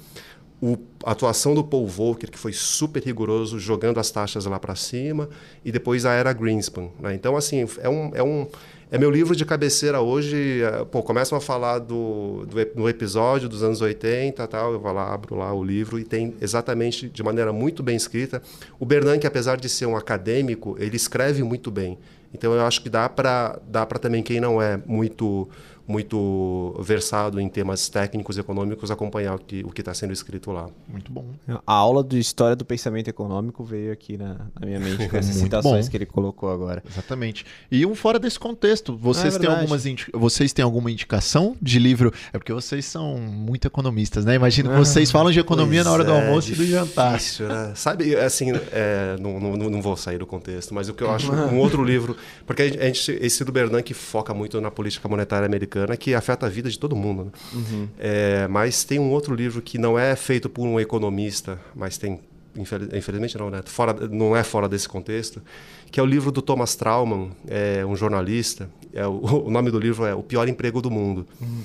o, a atuação do Paul Volcker, que foi super rigoroso, jogando as taxas lá para cima, e depois a era Greenspan. Né? Então, assim, é um, é um é meu livro de cabeceira hoje. É, pô, começam a falar do, do, do episódio dos anos 80 tal, eu vou lá, abro lá o livro e tem exatamente, de maneira muito bem escrita. O Bernanke, apesar de ser um acadêmico, ele escreve muito bem. Então, eu acho que dá para dá também, quem não é muito muito versado em temas técnicos e econômicos acompanhar o que o está sendo escrito lá. Muito bom. A aula de história do pensamento econômico veio aqui na, na minha mente com essas [laughs] citações bom. que ele colocou agora. Exatamente. E um fora desse contexto, vocês, é têm, algumas vocês têm alguma indicação de livro? É porque vocês são muito economistas, né? Imagino que vocês [laughs] falam de economia na hora do é, almoço difícil, e do jantar. Né? Sabe, assim, é, não, não, não vou sair do contexto, mas o que eu acho, [laughs] um outro livro, porque a gente, esse do Bernanke foca muito na política monetária americana que afeta a vida de todo mundo. Né? Uhum. É, mas tem um outro livro que não é feito por um economista, mas tem infelizmente não, né? Fora, não é fora desse contexto, que é o livro do Thomas Trauman, é um jornalista. É o, [laughs] o nome do livro é O Pior Emprego do Mundo, uhum.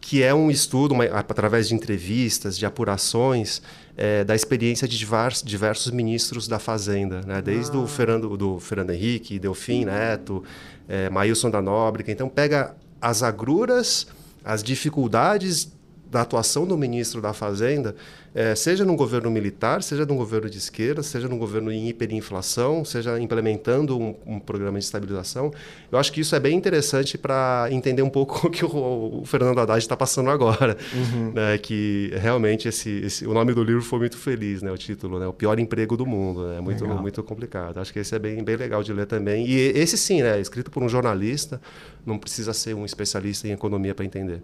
que é um estudo uma, através de entrevistas, de apurações é, da experiência de diversos, diversos, ministros da Fazenda, né? Desde ah. o Fernando, do Fernando Henrique, Delfim Neto, é, Maílson da Nóbrega. Então pega as agruras, as dificuldades da atuação do ministro da Fazenda, é, seja no governo militar, seja no governo de esquerda, seja no governo em hiperinflação, seja implementando um, um programa de estabilização. Eu acho que isso é bem interessante para entender um pouco [laughs] o que o, o Fernando Haddad está passando agora. Uhum. Né, que realmente esse, esse, o nome do livro foi muito feliz, né, o título, né, O Pior Emprego do Mundo. É né, muito, muito complicado. Acho que esse é bem, bem legal de ler também. E esse sim, né, escrito por um jornalista, não precisa ser um especialista em economia para entender.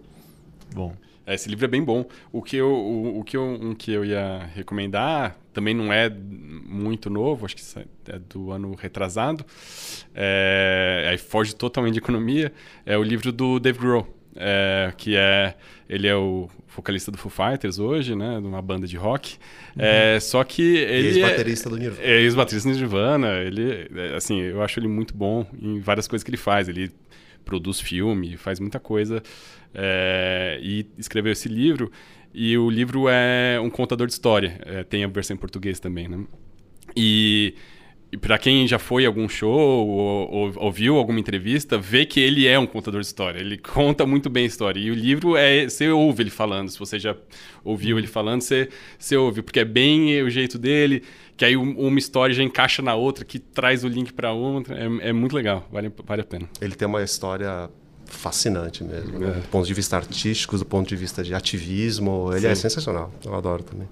Bom. É, esse livro é bem bom. O que eu, o, o, que eu, um que eu ia recomendar também não é muito novo, acho que é do ano retrasado. É, aí foge totalmente de economia. É o livro do Dave Grohl, é, que é ele é o vocalista do Foo Fighters hoje, né, de uma banda de rock. Uhum. É, só que ele é ex-baterista do Nirvana. É ex-baterista do Nirvana. Ele, é, assim, eu acho ele muito bom em várias coisas que ele faz. Ele produz filme, faz muita coisa é, e escreveu esse livro. E o livro é um contador de história, é, tem a versão em português também, né? E, e para quem já foi a algum show ou, ou, ouviu alguma entrevista, vê que ele é um contador de história. Ele conta muito bem a história. E o livro é. Você ouve ele falando. Se você já ouviu ele falando, você, você ouve, porque é bem o jeito dele. Que aí uma história já encaixa na outra, que traz o link para outra. É, é muito legal, vale, vale a pena. Ele tem uma história fascinante mesmo. Né? Do ponto de vista artístico, do ponto de vista de ativismo, ele é Sim. é sensacional. Eu adoro também.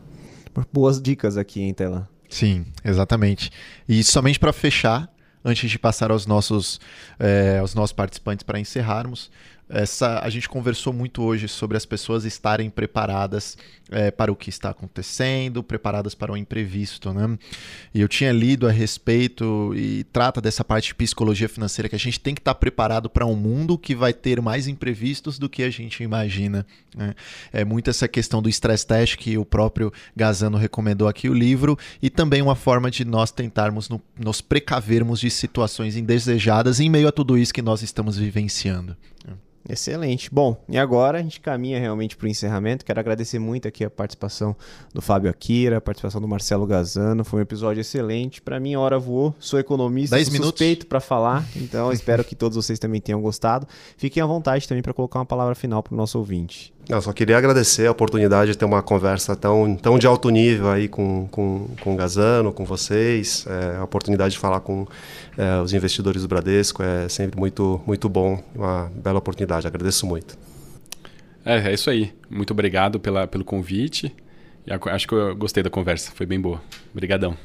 Boas dicas aqui, hein, Tela? Sim, exatamente. E somente para fechar, antes de passar aos nossos, é, aos nossos participantes para encerrarmos, essa, a gente conversou muito hoje sobre as pessoas estarem preparadas é, para o que está acontecendo, preparadas para o imprevisto, né? E eu tinha lido a respeito e trata dessa parte de psicologia financeira que a gente tem que estar preparado para um mundo que vai ter mais imprevistos do que a gente imagina. Né? É muito essa questão do stress test que o próprio Gazano recomendou aqui o livro e também uma forma de nós tentarmos no, nos precavermos de situações indesejadas em meio a tudo isso que nós estamos vivenciando. Excelente. Bom, e agora a gente caminha realmente para o encerramento. Quero agradecer muito aqui a participação do Fábio Akira, a participação do Marcelo Gazano. Foi um episódio excelente. Para mim, a hora voou. Sou economista, sou suspeito para falar, então [laughs] espero que todos vocês também tenham gostado. Fiquem à vontade também para colocar uma palavra final para o nosso ouvinte. Eu só queria agradecer a oportunidade de ter uma conversa tão, tão de alto nível aí com, com, com o Gazano, com vocês. É, a oportunidade de falar com é, os investidores do Bradesco é sempre muito, muito bom. Uma bela oportunidade. Agradeço muito. É, é isso aí. Muito obrigado pela, pelo convite. Acho que eu gostei da conversa. Foi bem boa. Obrigadão.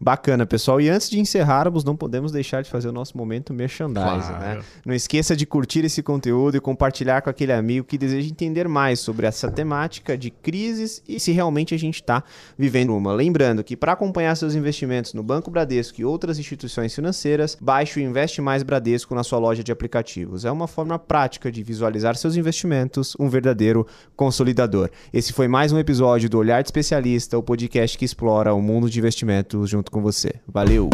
Bacana, pessoal. E antes de encerrarmos, não podemos deixar de fazer o nosso momento merchandising, claro. né? Não esqueça de curtir esse conteúdo e compartilhar com aquele amigo que deseja entender mais sobre essa temática de crises e se realmente a gente está vivendo uma. Lembrando que para acompanhar seus investimentos no Banco Bradesco e outras instituições financeiras, baixe o Investe Mais Bradesco na sua loja de aplicativos. É uma forma prática de visualizar seus investimentos, um verdadeiro consolidador. Esse foi mais um episódio do Olhar de Especialista, o podcast que explora o mundo de investimentos junto com você. Valeu!